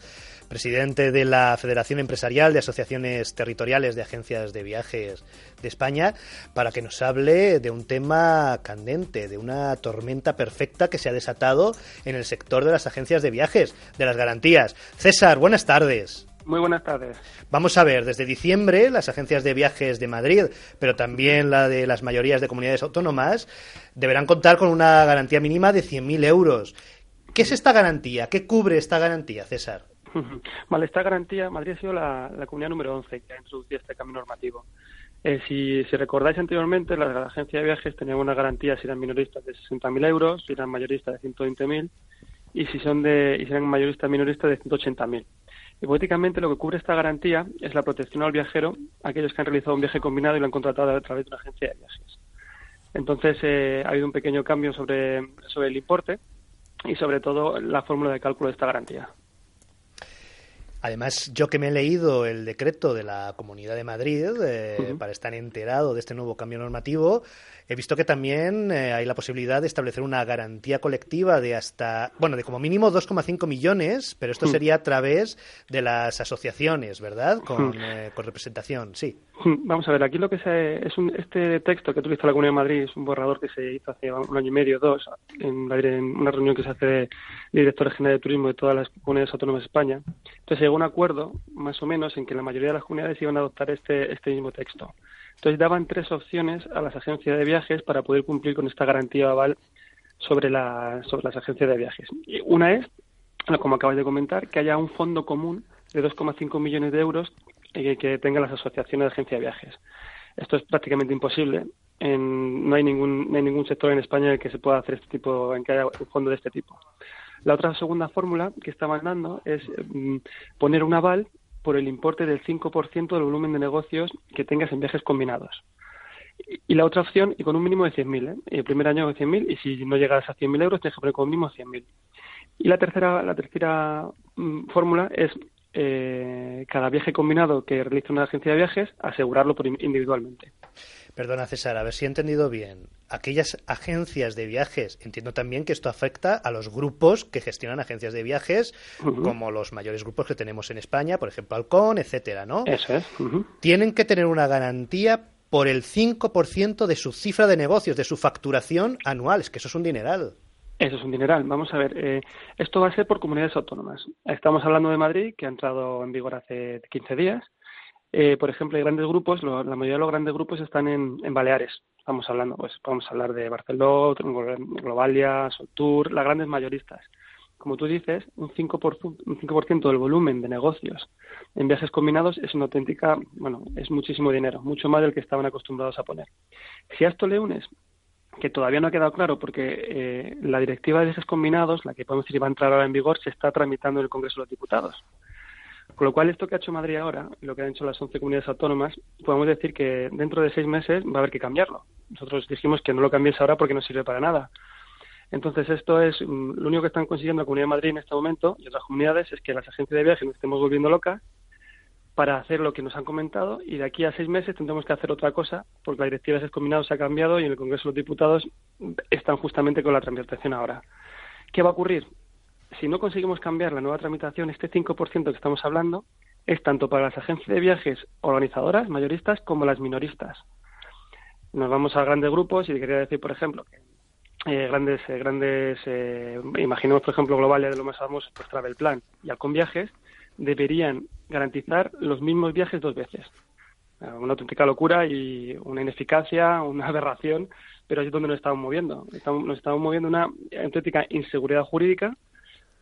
presidente de la Federación Empresarial de Asociaciones Territoriales de Agencias de Viajes de España, para que nos hable de un tema candente, de una tormenta perfecta que se ha desatado en el sector de las agencias de viajes, de las garantías. César, buenas tardes. Muy buenas tardes. Vamos a ver, desde diciembre las agencias de viajes de Madrid, pero también la de las mayorías de comunidades autónomas, deberán contar con una garantía mínima de 100.000 euros. ¿Qué es esta garantía? ¿Qué cubre esta garantía, César? Vale, esta garantía, Madrid ha sido la, comunidad número 11 que ha introducido este cambio normativo. Eh, si, recordáis anteriormente, la agencia de viajes tenía una garantía si eran minoristas de 60.000 euros, si eran mayoristas de 120.000 y si son de y si eran mayoristas minoristas de 180.000. Hipotéticamente, lo que cubre esta garantía es la protección al viajero, aquellos que han realizado un viaje combinado y lo han contratado a través de una agencia de viajes. Entonces, eh, ha habido un pequeño cambio sobre, sobre el importe y, sobre todo, la fórmula de cálculo de esta garantía. Además, yo que me he leído el decreto de la Comunidad de Madrid eh, para estar enterado de este nuevo cambio normativo, he visto que también eh, hay la posibilidad de establecer una garantía colectiva de hasta, bueno, de como mínimo 2,5 millones, pero esto sería a través de las asociaciones, ¿verdad? Con, eh, con representación, sí. Vamos a ver, aquí lo que se, es un, este texto que utiliza la Comunidad de Madrid es un borrador que se hizo hace un año y medio, dos, en, una reunión que se hace de directores generales de turismo de todas las comunidades autónomas de España. Entonces llegó un acuerdo, más o menos, en que la mayoría de las comunidades iban a adoptar este, este mismo texto. Entonces daban tres opciones a las agencias de viajes para poder cumplir con esta garantía aval sobre, la, sobre las agencias de viajes. Una es, como acabas de comentar, que haya un fondo común de 2,5 millones de euros que, que tengan las asociaciones de agencias de viajes. Esto es prácticamente imposible. En, no, hay ningún, no hay ningún sector en España en el que se pueda hacer este tipo, en que haya un fondo de este tipo. La otra segunda fórmula que estaban dando es mm, poner un aval por el importe del 5% del volumen de negocios que tengas en viajes combinados. Y la otra opción, y con un mínimo de 100.000, ¿eh? el primer año de 100.000 y si no llegas a 100.000 euros tienes que poner un mínimo 100.000. Y la tercera, la tercera mm, fórmula es eh, cada viaje combinado que realice una agencia de viajes asegurarlo por individualmente. Perdona, César, a ver si he entendido bien. Aquellas agencias de viajes, entiendo también que esto afecta a los grupos que gestionan agencias de viajes, como los mayores grupos que tenemos en España, por ejemplo, Alcón, etcétera, ¿no? Eso es. Tienen que tener una garantía por el 5% de su cifra de negocios, de su facturación anual. Es que eso es un dineral. Eso es un dineral. Vamos a ver, eh, esto va a ser por comunidades autónomas. Estamos hablando de Madrid, que ha entrado en vigor hace 15 días. Eh, por ejemplo, hay grandes grupos, la mayoría de los grandes grupos están en, Baleares. Estamos hablando, pues podemos hablar de Barcelona, Globalia, Soltour, las grandes mayoristas. Como tú dices, un 5%, un 5 del volumen de negocios en viajes combinados es una auténtica, bueno, es muchísimo dinero, mucho más del que estaban acostumbrados a poner. Si a esto le unes que todavía no ha quedado claro porque eh, la directiva de viajes combinados, la que podemos decir va a entrar ahora en vigor, se está tramitando en el Congreso de los Diputados. Con lo cual, esto que ha hecho Madrid ahora, lo que han hecho las 11 comunidades autónomas, podemos decir que dentro de seis meses va a haber que cambiarlo. Nosotros dijimos que no lo cambies ahora porque no sirve para nada. Entonces, esto es mm, lo único que están consiguiendo la Comunidad de Madrid en este momento y otras comunidades es que las agencias de viaje nos estemos volviendo locas para hacer lo que nos han comentado y de aquí a seis meses tendremos que hacer otra cosa porque la directiva de combinados se ha cambiado y en el Congreso de los Diputados están justamente con la tramitación ahora. ¿Qué va a ocurrir? Si no conseguimos cambiar la nueva tramitación, este 5% que estamos hablando es tanto para las agencias de viajes organizadoras, mayoristas, como las minoristas. Nos vamos a grandes grupos y quería decir, por ejemplo, eh, grandes, eh, grandes eh, imaginemos, por ejemplo, globales de lo más famoso, pues Travel Plan y Alcon Viajes, deberían garantizar los mismos viajes dos veces. Una auténtica locura y una ineficacia, una aberración, pero es donde nos estamos moviendo. Estamos, nos estamos moviendo una auténtica inseguridad jurídica,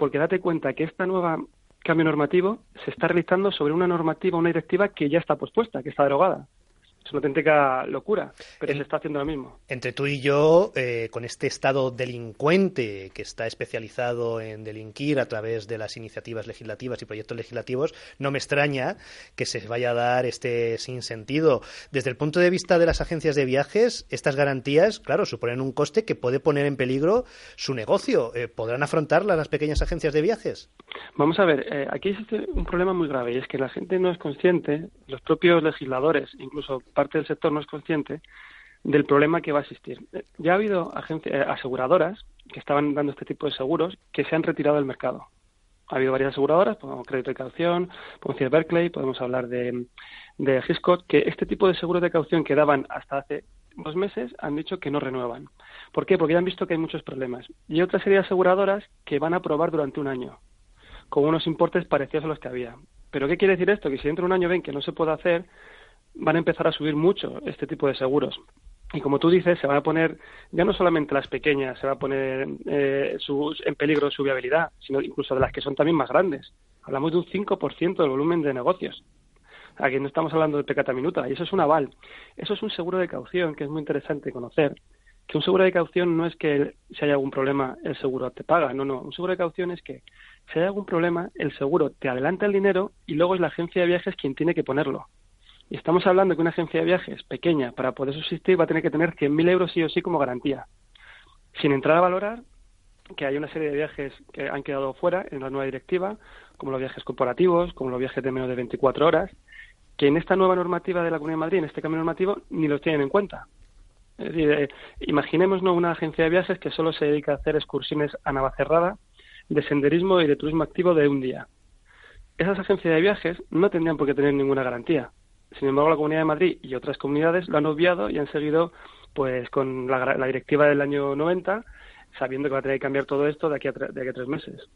porque date cuenta que este nuevo cambio normativo se está realizando sobre una normativa, una directiva que ya está pospuesta, que está derogada es una auténtica locura, pero se está haciendo lo mismo. Entre tú y yo, eh, con este Estado delincuente que está especializado en delinquir a través de las iniciativas legislativas y proyectos legislativos, no me extraña que se vaya a dar este sinsentido. Desde el punto de vista de las agencias de viajes, estas garantías, claro, suponen un coste que puede poner en peligro su negocio. Eh, ¿Podrán afrontarla las pequeñas agencias de viajes? Vamos a ver, eh, aquí existe un problema muy grave y es que la gente no es consciente, los propios legisladores, incluso parte del sector no es consciente del problema que va a existir. Ya ha habido eh, aseguradoras que estaban dando este tipo de seguros que se han retirado del mercado. Ha habido varias aseguradoras, como Crédito de Caución, podemos decir Berkeley, podemos hablar de, de que este tipo de seguros de caución que daban hasta hace dos meses han dicho que no renuevan. ¿Por qué? Porque ya han visto que hay muchos problemas. Y otra serie de aseguradoras que van a aprobar durante un año, con unos importes parecidos a los que había. ¿Pero qué quiere decir esto? Que si dentro de un año ven que no se puede hacer, van a empezar a subir mucho este tipo de seguros. Y como tú dices, se van a poner, ya no solamente las pequeñas, se va a poner eh, en peligro su viabilidad, sino incluso de las que son también más grandes. Hablamos de un 5% del volumen de negocios. Aquí no estamos hablando de pecata minuta, y eso es un aval. Eso es un seguro de caución que es muy interesante conocer. Que un seguro de caución no es que si hay algún problema el seguro te paga, no, no. Un seguro de caución es que si hay algún problema el seguro te adelanta el dinero y luego es la agencia de viajes quien tiene que ponerlo. Y estamos hablando que una agencia de viajes pequeña, para poder subsistir, va a tener que tener 100.000 euros sí o sí como garantía. Sin entrar a valorar que hay una serie de viajes que han quedado fuera en la nueva directiva, como los viajes corporativos, como los viajes de menos de 24 horas, que en esta nueva normativa de la Comunidad de Madrid, en este cambio normativo, ni los tienen en cuenta. Es decir, eh, imaginémonos una agencia de viajes que solo se dedica a hacer excursiones a Navacerrada, de senderismo y de turismo activo de un día. Esas agencias de viajes no tendrían por qué tener ninguna garantía. Sin embargo, la Comunidad de Madrid y otras comunidades lo han obviado y han seguido pues con la, directiva del año 90, sabiendo que va a tener que cambiar todo esto de aquí a, de aquí a tres meses.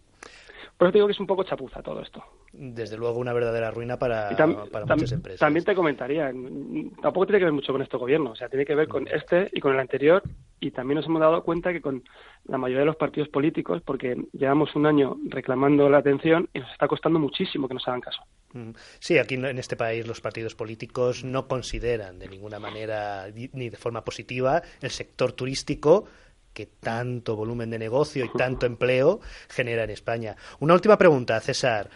Por eso digo que es un poco chapuza todo esto. Desde luego una verdadera ruina para, muchas empresas. También te comentaría, tampoco tiene que ver mucho con este gobierno, o sea, tiene que ver con este y con el anterior y también nos hemos dado cuenta que con la mayoría de los partidos políticos, porque llevamos un año reclamando la atención y nos está costando muchísimo que nos hagan caso. Mm. Sí, aquí en este país los partidos políticos no consideran de ninguna manera ni de forma positiva el sector turístico que tanto volumen de negocio y tanto empleo genera en España. Una última pregunta, César.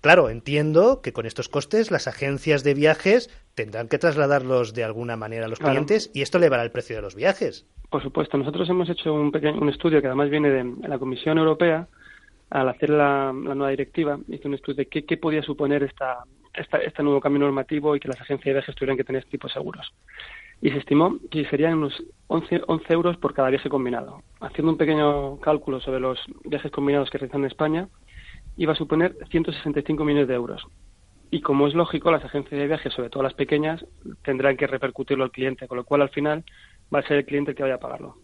Claro, entiendo que con estos costes las agencias de viajes tendrán que trasladarlos de alguna manera a los clientes y esto elevará el precio de los viajes. Por supuesto, nosotros hemos hecho un, pequeño, un estudio que además viene de, la Comisión Europea al hacer la, nueva directiva, hizo un estudio de qué, qué podía suponer esta, este nuevo cambio normativo y que las agencias de viajes tuvieran que tener tipo de seguros y se estimó que serían unos 11, 11 euros por cada viaje combinado. Haciendo un pequeño cálculo sobre los viajes combinados que realizan en España, iba a suponer 165 millones de euros. Y como es lógico, las agencias de viajes, sobre todo las pequeñas, tendrán que repercutirlo al cliente, con lo cual al final va a ser el cliente el que vaya a pagarlo.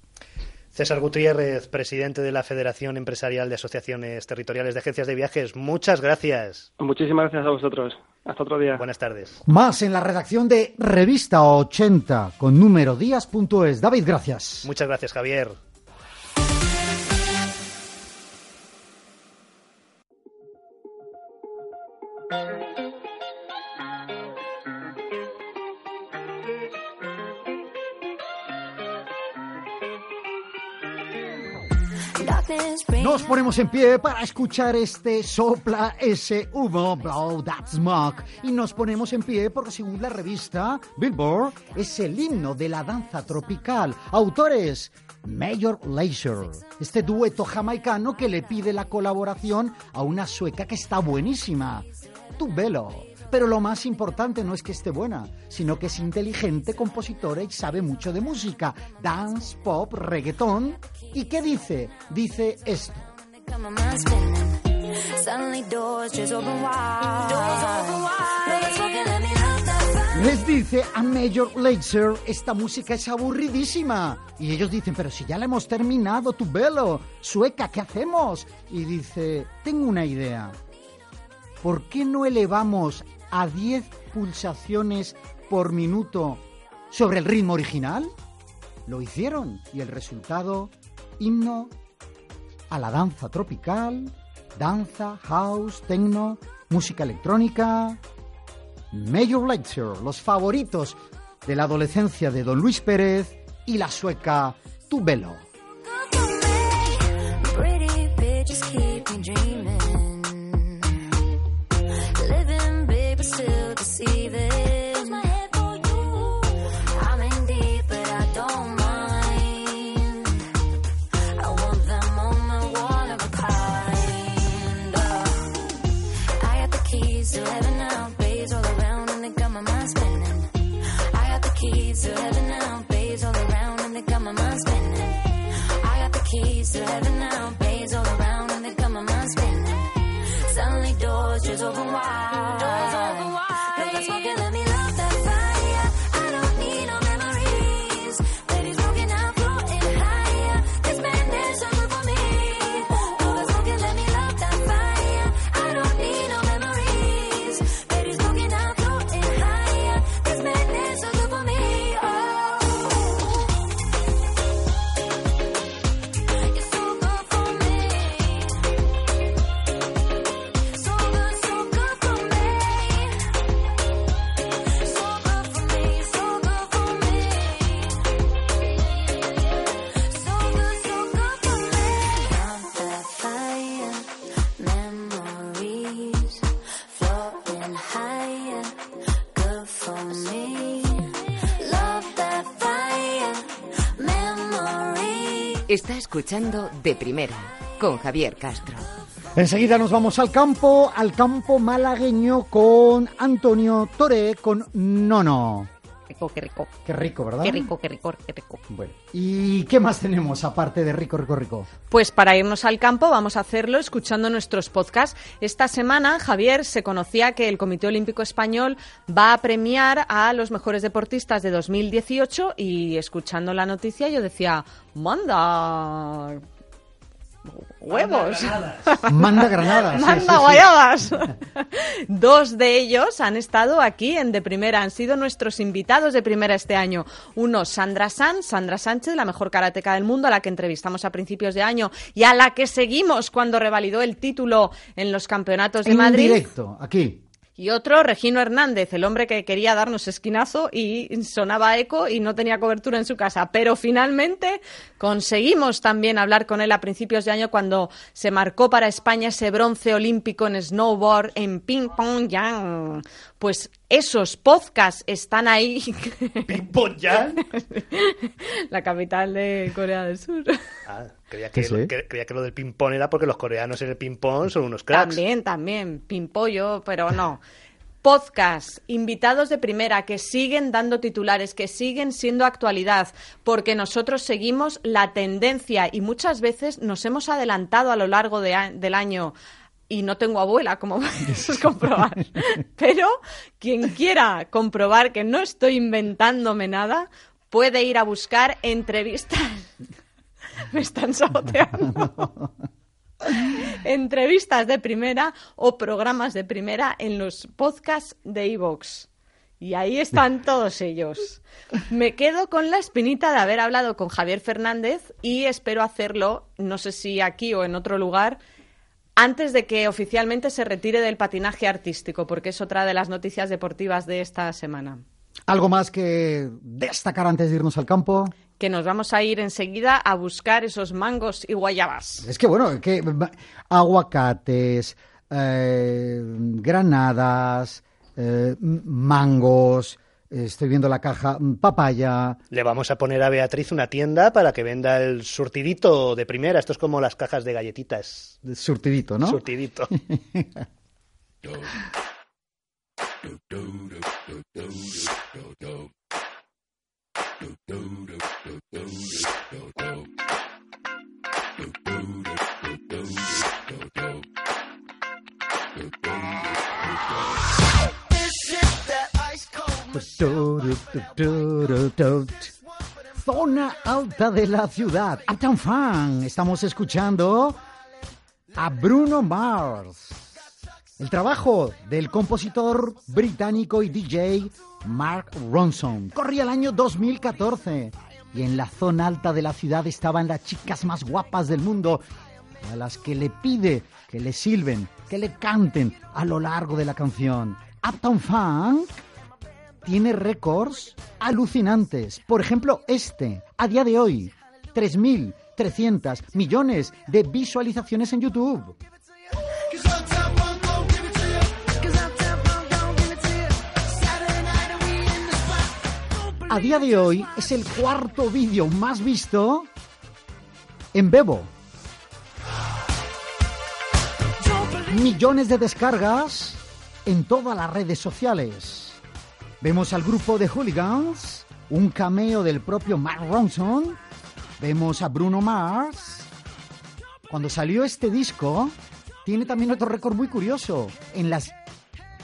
César Gutiérrez, presidente de la Federación Empresarial de Asociaciones Territoriales de Agencias de Viajes, muchas gracias. Muchísimas gracias a vosotros. Hasta otro día. Buenas tardes. Más en la redacción de Revista 80 con número días.es. David, gracias. Muchas gracias, Javier. Ponemos en pie para escuchar este sopla ese humo, blow that smoke. Y nos ponemos en pie porque según la revista Billboard es el himno de la danza tropical. Autores Major Lazer, este dueto jamaicano que le pide la colaboración a una sueca que está buenísima, Tu Velo. Pero lo más importante no es que esté buena, sino que es inteligente, compositora y sabe mucho de música, dance, pop, reggaetón. ¿Y qué dice? Dice esto. Les dice a Major Lazer, esta música es aburridísima. Y ellos dicen, pero si ya la hemos terminado, tu velo, sueca, ¿qué hacemos? Y dice, tengo una idea. ¿Por qué no elevamos a 10 pulsaciones por minuto sobre el ritmo original? Lo hicieron y el resultado, himno a la danza tropical, danza, house, techno, música electrónica. Major Lazer, los favoritos de la adolescencia de Don Luis Pérez y la sueca Tubelo. Está escuchando De Primera con Javier Castro. Enseguida nos vamos al campo, al campo malagueño con Antonio Toré, con Nono. Rico, qué rico. Qué rico, ¿verdad? Qué rico, qué rico, qué rico. Bueno, ¿y qué más tenemos aparte de rico, rico, rico? Pues para irnos al campo vamos a hacerlo escuchando nuestros podcasts. Esta semana, Javier, se conocía que el Comité Olímpico Español va a premiar a los mejores deportistas de 2018 y escuchando la noticia yo decía, manda huevos. Manda granadas. Manda guayabas. Dos de ellos han estado aquí en De Primera, han sido nuestros invitados de Primera este año. Uno, Sandra Sanz, Sandra Sánchez, la mejor karateca del mundo, a la que entrevistamos a principios de año y a la que seguimos cuando revalidó el título en los campeonatos de en Madrid. directo, aquí. Y otro, Regino Hernández, el hombre que quería darnos esquinazo y sonaba eco y no tenía cobertura en su casa. Pero finalmente conseguimos también hablar con él a principios de año cuando se marcó para España ese bronce olímpico en snowboard en Ping Pong Yang. Pues esos podcasts están ahí. ¿Ping Pong Yang? La capital de Corea del Sur. Ah, creía que, lo, creía que lo del ping-pong era porque los coreanos en el ping-pong son unos cracks. También, también. Pimpollo, pero no. Podcast, invitados de primera que siguen dando titulares, que siguen siendo actualidad, porque nosotros seguimos la tendencia y muchas veces nos hemos adelantado a lo largo de a- del año. Y no tengo abuela, como podéis comprobar. Pero quien quiera comprobar que no estoy inventándome nada, puede ir a buscar entrevistas. Me están saboteando. Entrevistas de primera o programas de primera en los podcasts de iVoox. Y ahí están todos ellos. Me quedo con la espinita de haber hablado con Javier Fernández y espero hacerlo, no sé si aquí o en otro lugar, antes de que oficialmente se retire del patinaje artístico, porque es otra de las noticias deportivas de esta semana. ¿Algo más que destacar antes de irnos al campo? que nos vamos a ir enseguida a buscar esos mangos y guayabas. Es que bueno, que aguacates, eh, granadas, eh, mangos, Estoy viendo la caja mm, papaya. Le vamos a poner a Beatriz una tienda para que venda el surtidito de primera. Esto es como las cajas de galletitas. Surtidito, ¿no? Surtidito. Zona alta de la ciudad. Uptown Fan. Estamos escuchando a Bruno Mars. El trabajo del compositor británico y DJ Mark Ronson corría el año 2014 y en la zona alta de la ciudad estaban las chicas más guapas del mundo a las que le pide que le silben, que le canten a lo largo de la canción. Uptown Funk tiene récords alucinantes. Por ejemplo, este, a día de hoy, 3.300 millones de visualizaciones en YouTube. A día de hoy es el cuarto vídeo más visto en Bebo. Millones de descargas en todas las redes sociales. Vemos al grupo de Hooligans, un cameo del propio Mark Ronson. Vemos a Bruno Mars. Cuando salió este disco, tiene también otro récord muy curioso. En las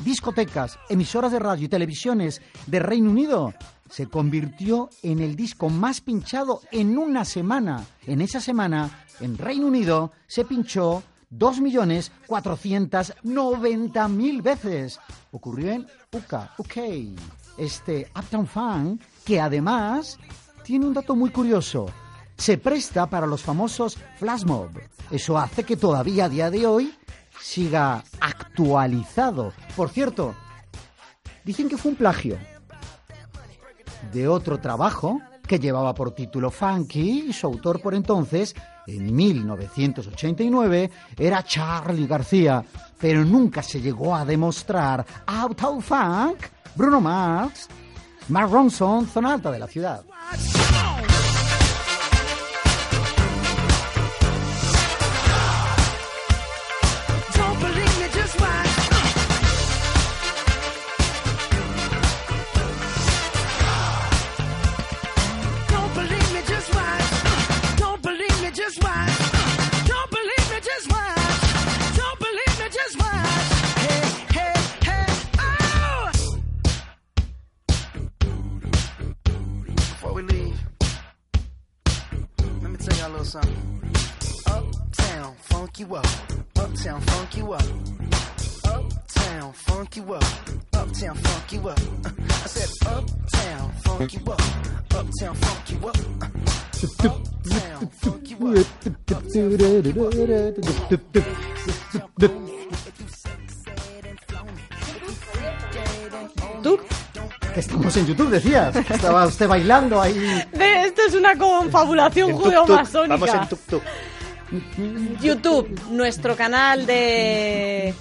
discotecas, emisoras de radio y televisiones de Reino Unido, se convirtió en el disco más pinchado en una semana. En esa semana, en Reino Unido, se pinchó 2.490.000 veces. Ocurrió en UK, UK. Este Uptown Funk, que además tiene un dato muy curioso. Se presta para los famosos flash mob. Eso hace que todavía a día de hoy siga actualizado. Por cierto, dicen que fue un plagio de otro trabajo que llevaba por título Funky y su autor por entonces, en 1989, era Charlie García, pero nunca se llegó a demostrar Auto Funk, Bruno Mars, Mark Ronson, zona alta de la ciudad. ¿Tú? Que estamos en YouTube, decías. Estaba usted bailando ahí. Esto es una confabulación judeo-masónica. Vamos en tuk-tuk. YouTube, nuestro canal de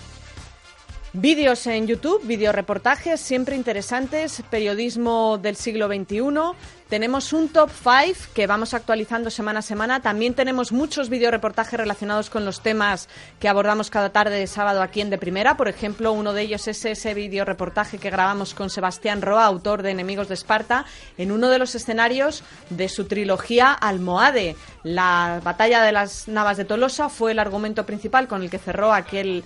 Vídeos en YouTube, videoreportajes siempre interesantes, periodismo del siglo XXI. Tenemos un top 5 que vamos actualizando semana a semana. También tenemos muchos videoreportajes relacionados con los temas que abordamos cada tarde de sábado aquí en De Primera. Por ejemplo, uno de ellos es ese videoreportaje que grabamos con Sebastián Roa, autor de Enemigos de Esparta, en uno de los escenarios de su trilogía Almohade. La batalla de las Navas de Tolosa fue el argumento principal con el que cerró aquel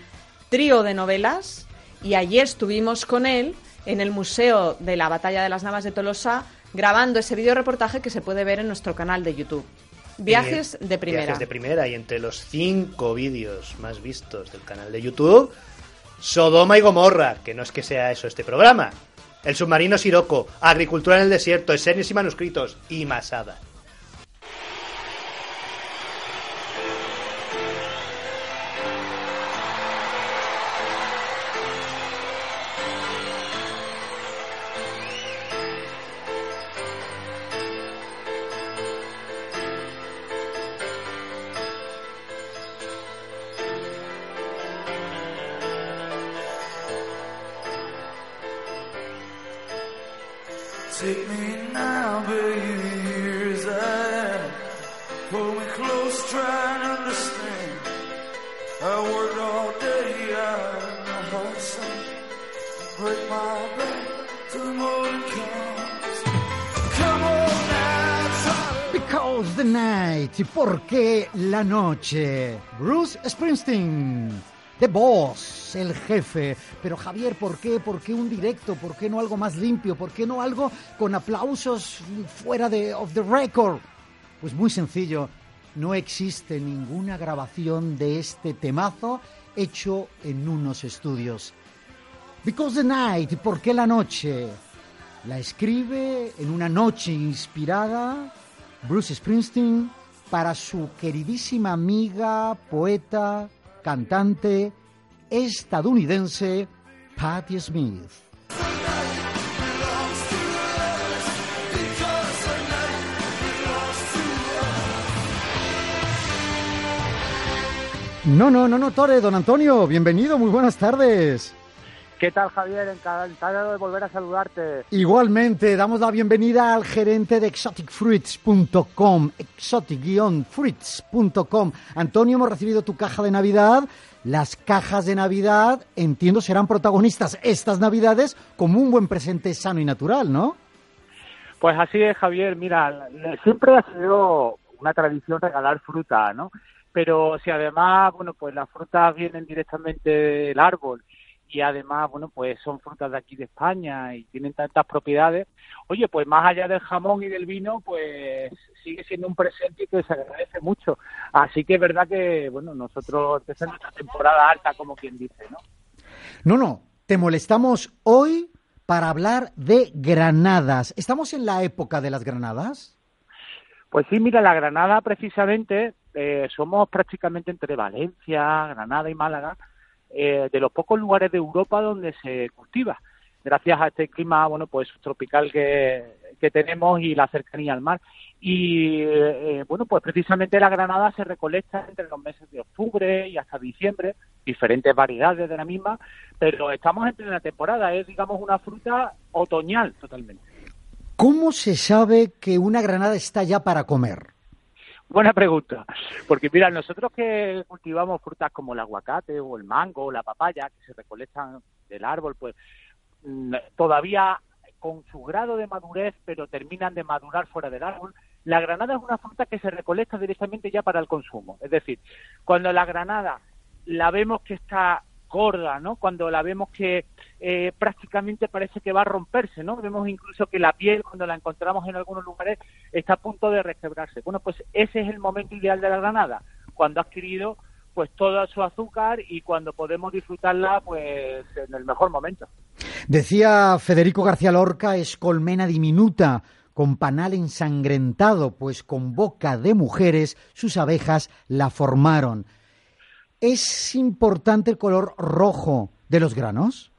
trío de novelas y ayer estuvimos con él en el Museo de la Batalla de las Navas de Tolosa grabando ese video reportaje que se puede ver en nuestro canal de YouTube. Viajes de primera. Viajes de primera y entre los cinco vídeos más vistos del canal de YouTube, Sodoma y Gomorra, que no es que sea eso este programa. El submarino Siroco, Agricultura en el desierto, Esenios y manuscritos y Masada. ¿Y por qué la noche? Bruce Springsteen. The Boss, el jefe. Pero Javier, ¿por qué? ¿Por qué un directo? ¿Por qué no algo más limpio? ¿Por qué no algo con aplausos fuera de off the record? Pues muy sencillo, no existe ninguna grabación de este temazo hecho en unos estudios. Because the Night, ¿por qué la noche? La escribe en una noche inspirada Bruce Springsteen para su queridísima amiga, poeta, cantante estadounidense Patti Smith. No, no, no, no, Tore, don Antonio, bienvenido, muy buenas tardes. ¿Qué tal, Javier? Encantado de volver a saludarte. Igualmente, damos la bienvenida al gerente de exoticfruits.com, exotic-fruits.com. Antonio, hemos recibido tu caja de Navidad. Las cajas de Navidad, entiendo, serán protagonistas estas Navidades como un buen presente sano y natural, ¿no? Pues así es, Javier. Mira, siempre ha sido una tradición regalar fruta, ¿no? Pero si además, bueno, pues las frutas vienen directamente del árbol y además, bueno, pues son frutas de aquí de España y tienen tantas propiedades. Oye, pues más allá del jamón y del vino, pues sigue siendo un presente que se agradece mucho. Así que es verdad que, bueno, nosotros empezamos nuestra temporada alta, como quien dice, ¿no? No, no, te molestamos hoy para hablar de granadas. ¿Estamos en la época de las granadas? Pues sí, mira, la granada precisamente, eh, somos prácticamente entre Valencia, Granada y Málaga, eh, de los pocos lugares de Europa donde se cultiva, gracias a este clima, bueno, pues tropical que, que tenemos y la cercanía al mar. Y eh, bueno, pues precisamente la granada se recolecta entre los meses de octubre y hasta diciembre, diferentes variedades de la misma, pero estamos en plena temporada, es digamos una fruta otoñal totalmente. ¿Cómo se sabe que una granada está ya para comer? Buena pregunta, porque mira, nosotros que cultivamos frutas como el aguacate o el mango o la papaya, que se recolectan del árbol, pues mm, todavía con su grado de madurez, pero terminan de madurar fuera del árbol, la granada es una fruta que se recolecta directamente ya para el consumo. Es decir, cuando la granada la vemos que está gorda, ¿no? Cuando la vemos que eh, prácticamente parece que va a romperse, ¿no? Vemos incluso que la piel, cuando la encontramos en algunos lugares, está a punto de resquebrarse. Bueno, pues ese es el momento ideal de la granada, cuando ha adquirido pues todo su azúcar y cuando podemos disfrutarla pues en el mejor momento. Decía Federico García Lorca, es colmena diminuta, con panal ensangrentado, pues con boca de mujeres sus abejas la formaron. ¿Es importante el color rojo de los granos?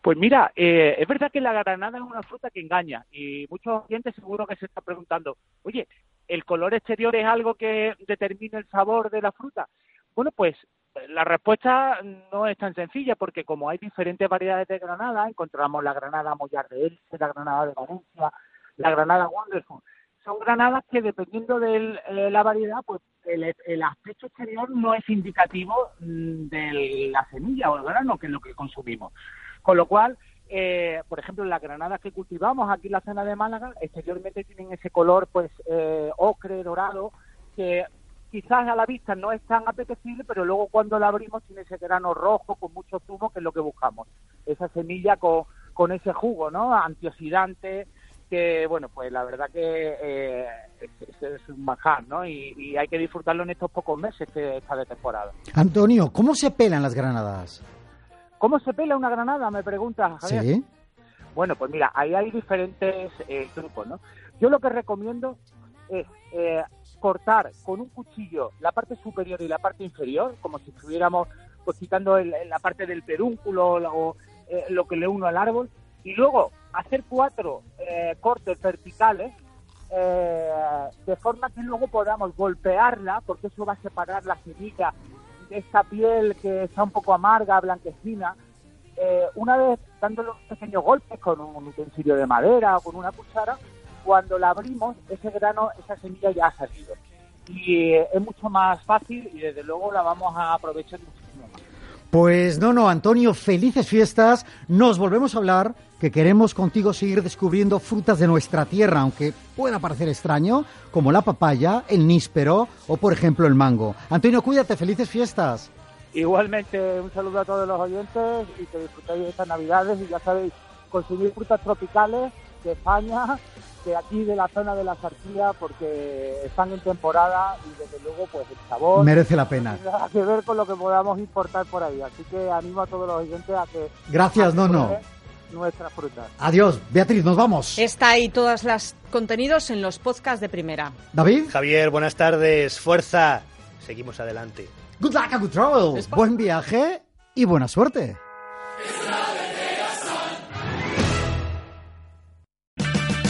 Pues mira, eh, es verdad que la granada es una fruta que engaña y muchos clientes seguro que se están preguntando, oye, ¿el color exterior es algo que determina el sabor de la fruta? Bueno, pues la respuesta no es tan sencilla porque como hay diferentes variedades de granada, encontramos la granada Mollar de Elche, la granada de Valencia, la granada Wonderful. Son granadas que dependiendo de eh, la variedad, pues el, aspecto exterior no es indicativo mm, de la semilla o el grano, que es lo que consumimos. Con lo cual, eh, por ejemplo, las granadas que cultivamos aquí en la zona de Málaga, exteriormente tienen ese color pues eh, ocre, dorado, que quizás a la vista no es tan apetecible, pero luego cuando la abrimos tiene ese grano rojo con mucho zumo, que es lo que buscamos. Esa semilla con, con ese jugo, ¿no? Antioxidante, que, bueno, pues la verdad que eh, es, un manjar, ¿no? Y, hay que disfrutarlo en estos pocos meses que está de temporada. Antonio, ¿cómo se pelan las granadas? ¿Cómo se pela una granada? Me preguntas, Javier. Sí. Bueno, pues mira, ahí hay diferentes eh, trucos, ¿no? Yo lo que recomiendo es eh, cortar con un cuchillo la parte superior y la parte inferior, como si estuviéramos pues quitando la parte del pedúnculo o eh, lo que le uno al árbol, y luego hacer cuatro eh, cortes verticales eh, de forma que luego podamos golpearla, porque eso va a separar la semilla de esta piel que está un poco amarga, blanquecina, eh, una vez dándole pequeños golpes con un utensilio de madera o con una cuchara, cuando la abrimos, ese grano, esa semilla ya ha salido. Y eh, es mucho más fácil y desde luego la vamos a aprovechar más. Pues no, no, Antonio, felices fiestas. Nos volvemos a hablar, que queremos contigo seguir descubriendo frutas de nuestra tierra, aunque pueda parecer extraño, como la papaya, el níspero o, por ejemplo, el mango. Antonio, cuídate, felices fiestas. Igualmente, un saludo a todos los oyentes y que disfrutéis de estas navidades y ya sabéis, consumir frutas tropicales de España, de aquí de la zona de la Sartía, porque están en temporada y desde luego pues el sabor Merece la pena. no tiene nada que ver con lo que podamos importar por ahí. Así que animo a todos los oyentes a que Gracias, a que Nono. prueben nuestras frutas. Adiós, Beatriz, nos vamos. Está ahí todos los contenidos en los podcasts de primera. David. Javier, buenas tardes. Fuerza. Seguimos adelante. Good luck and good travel. Buen viaje y buena suerte.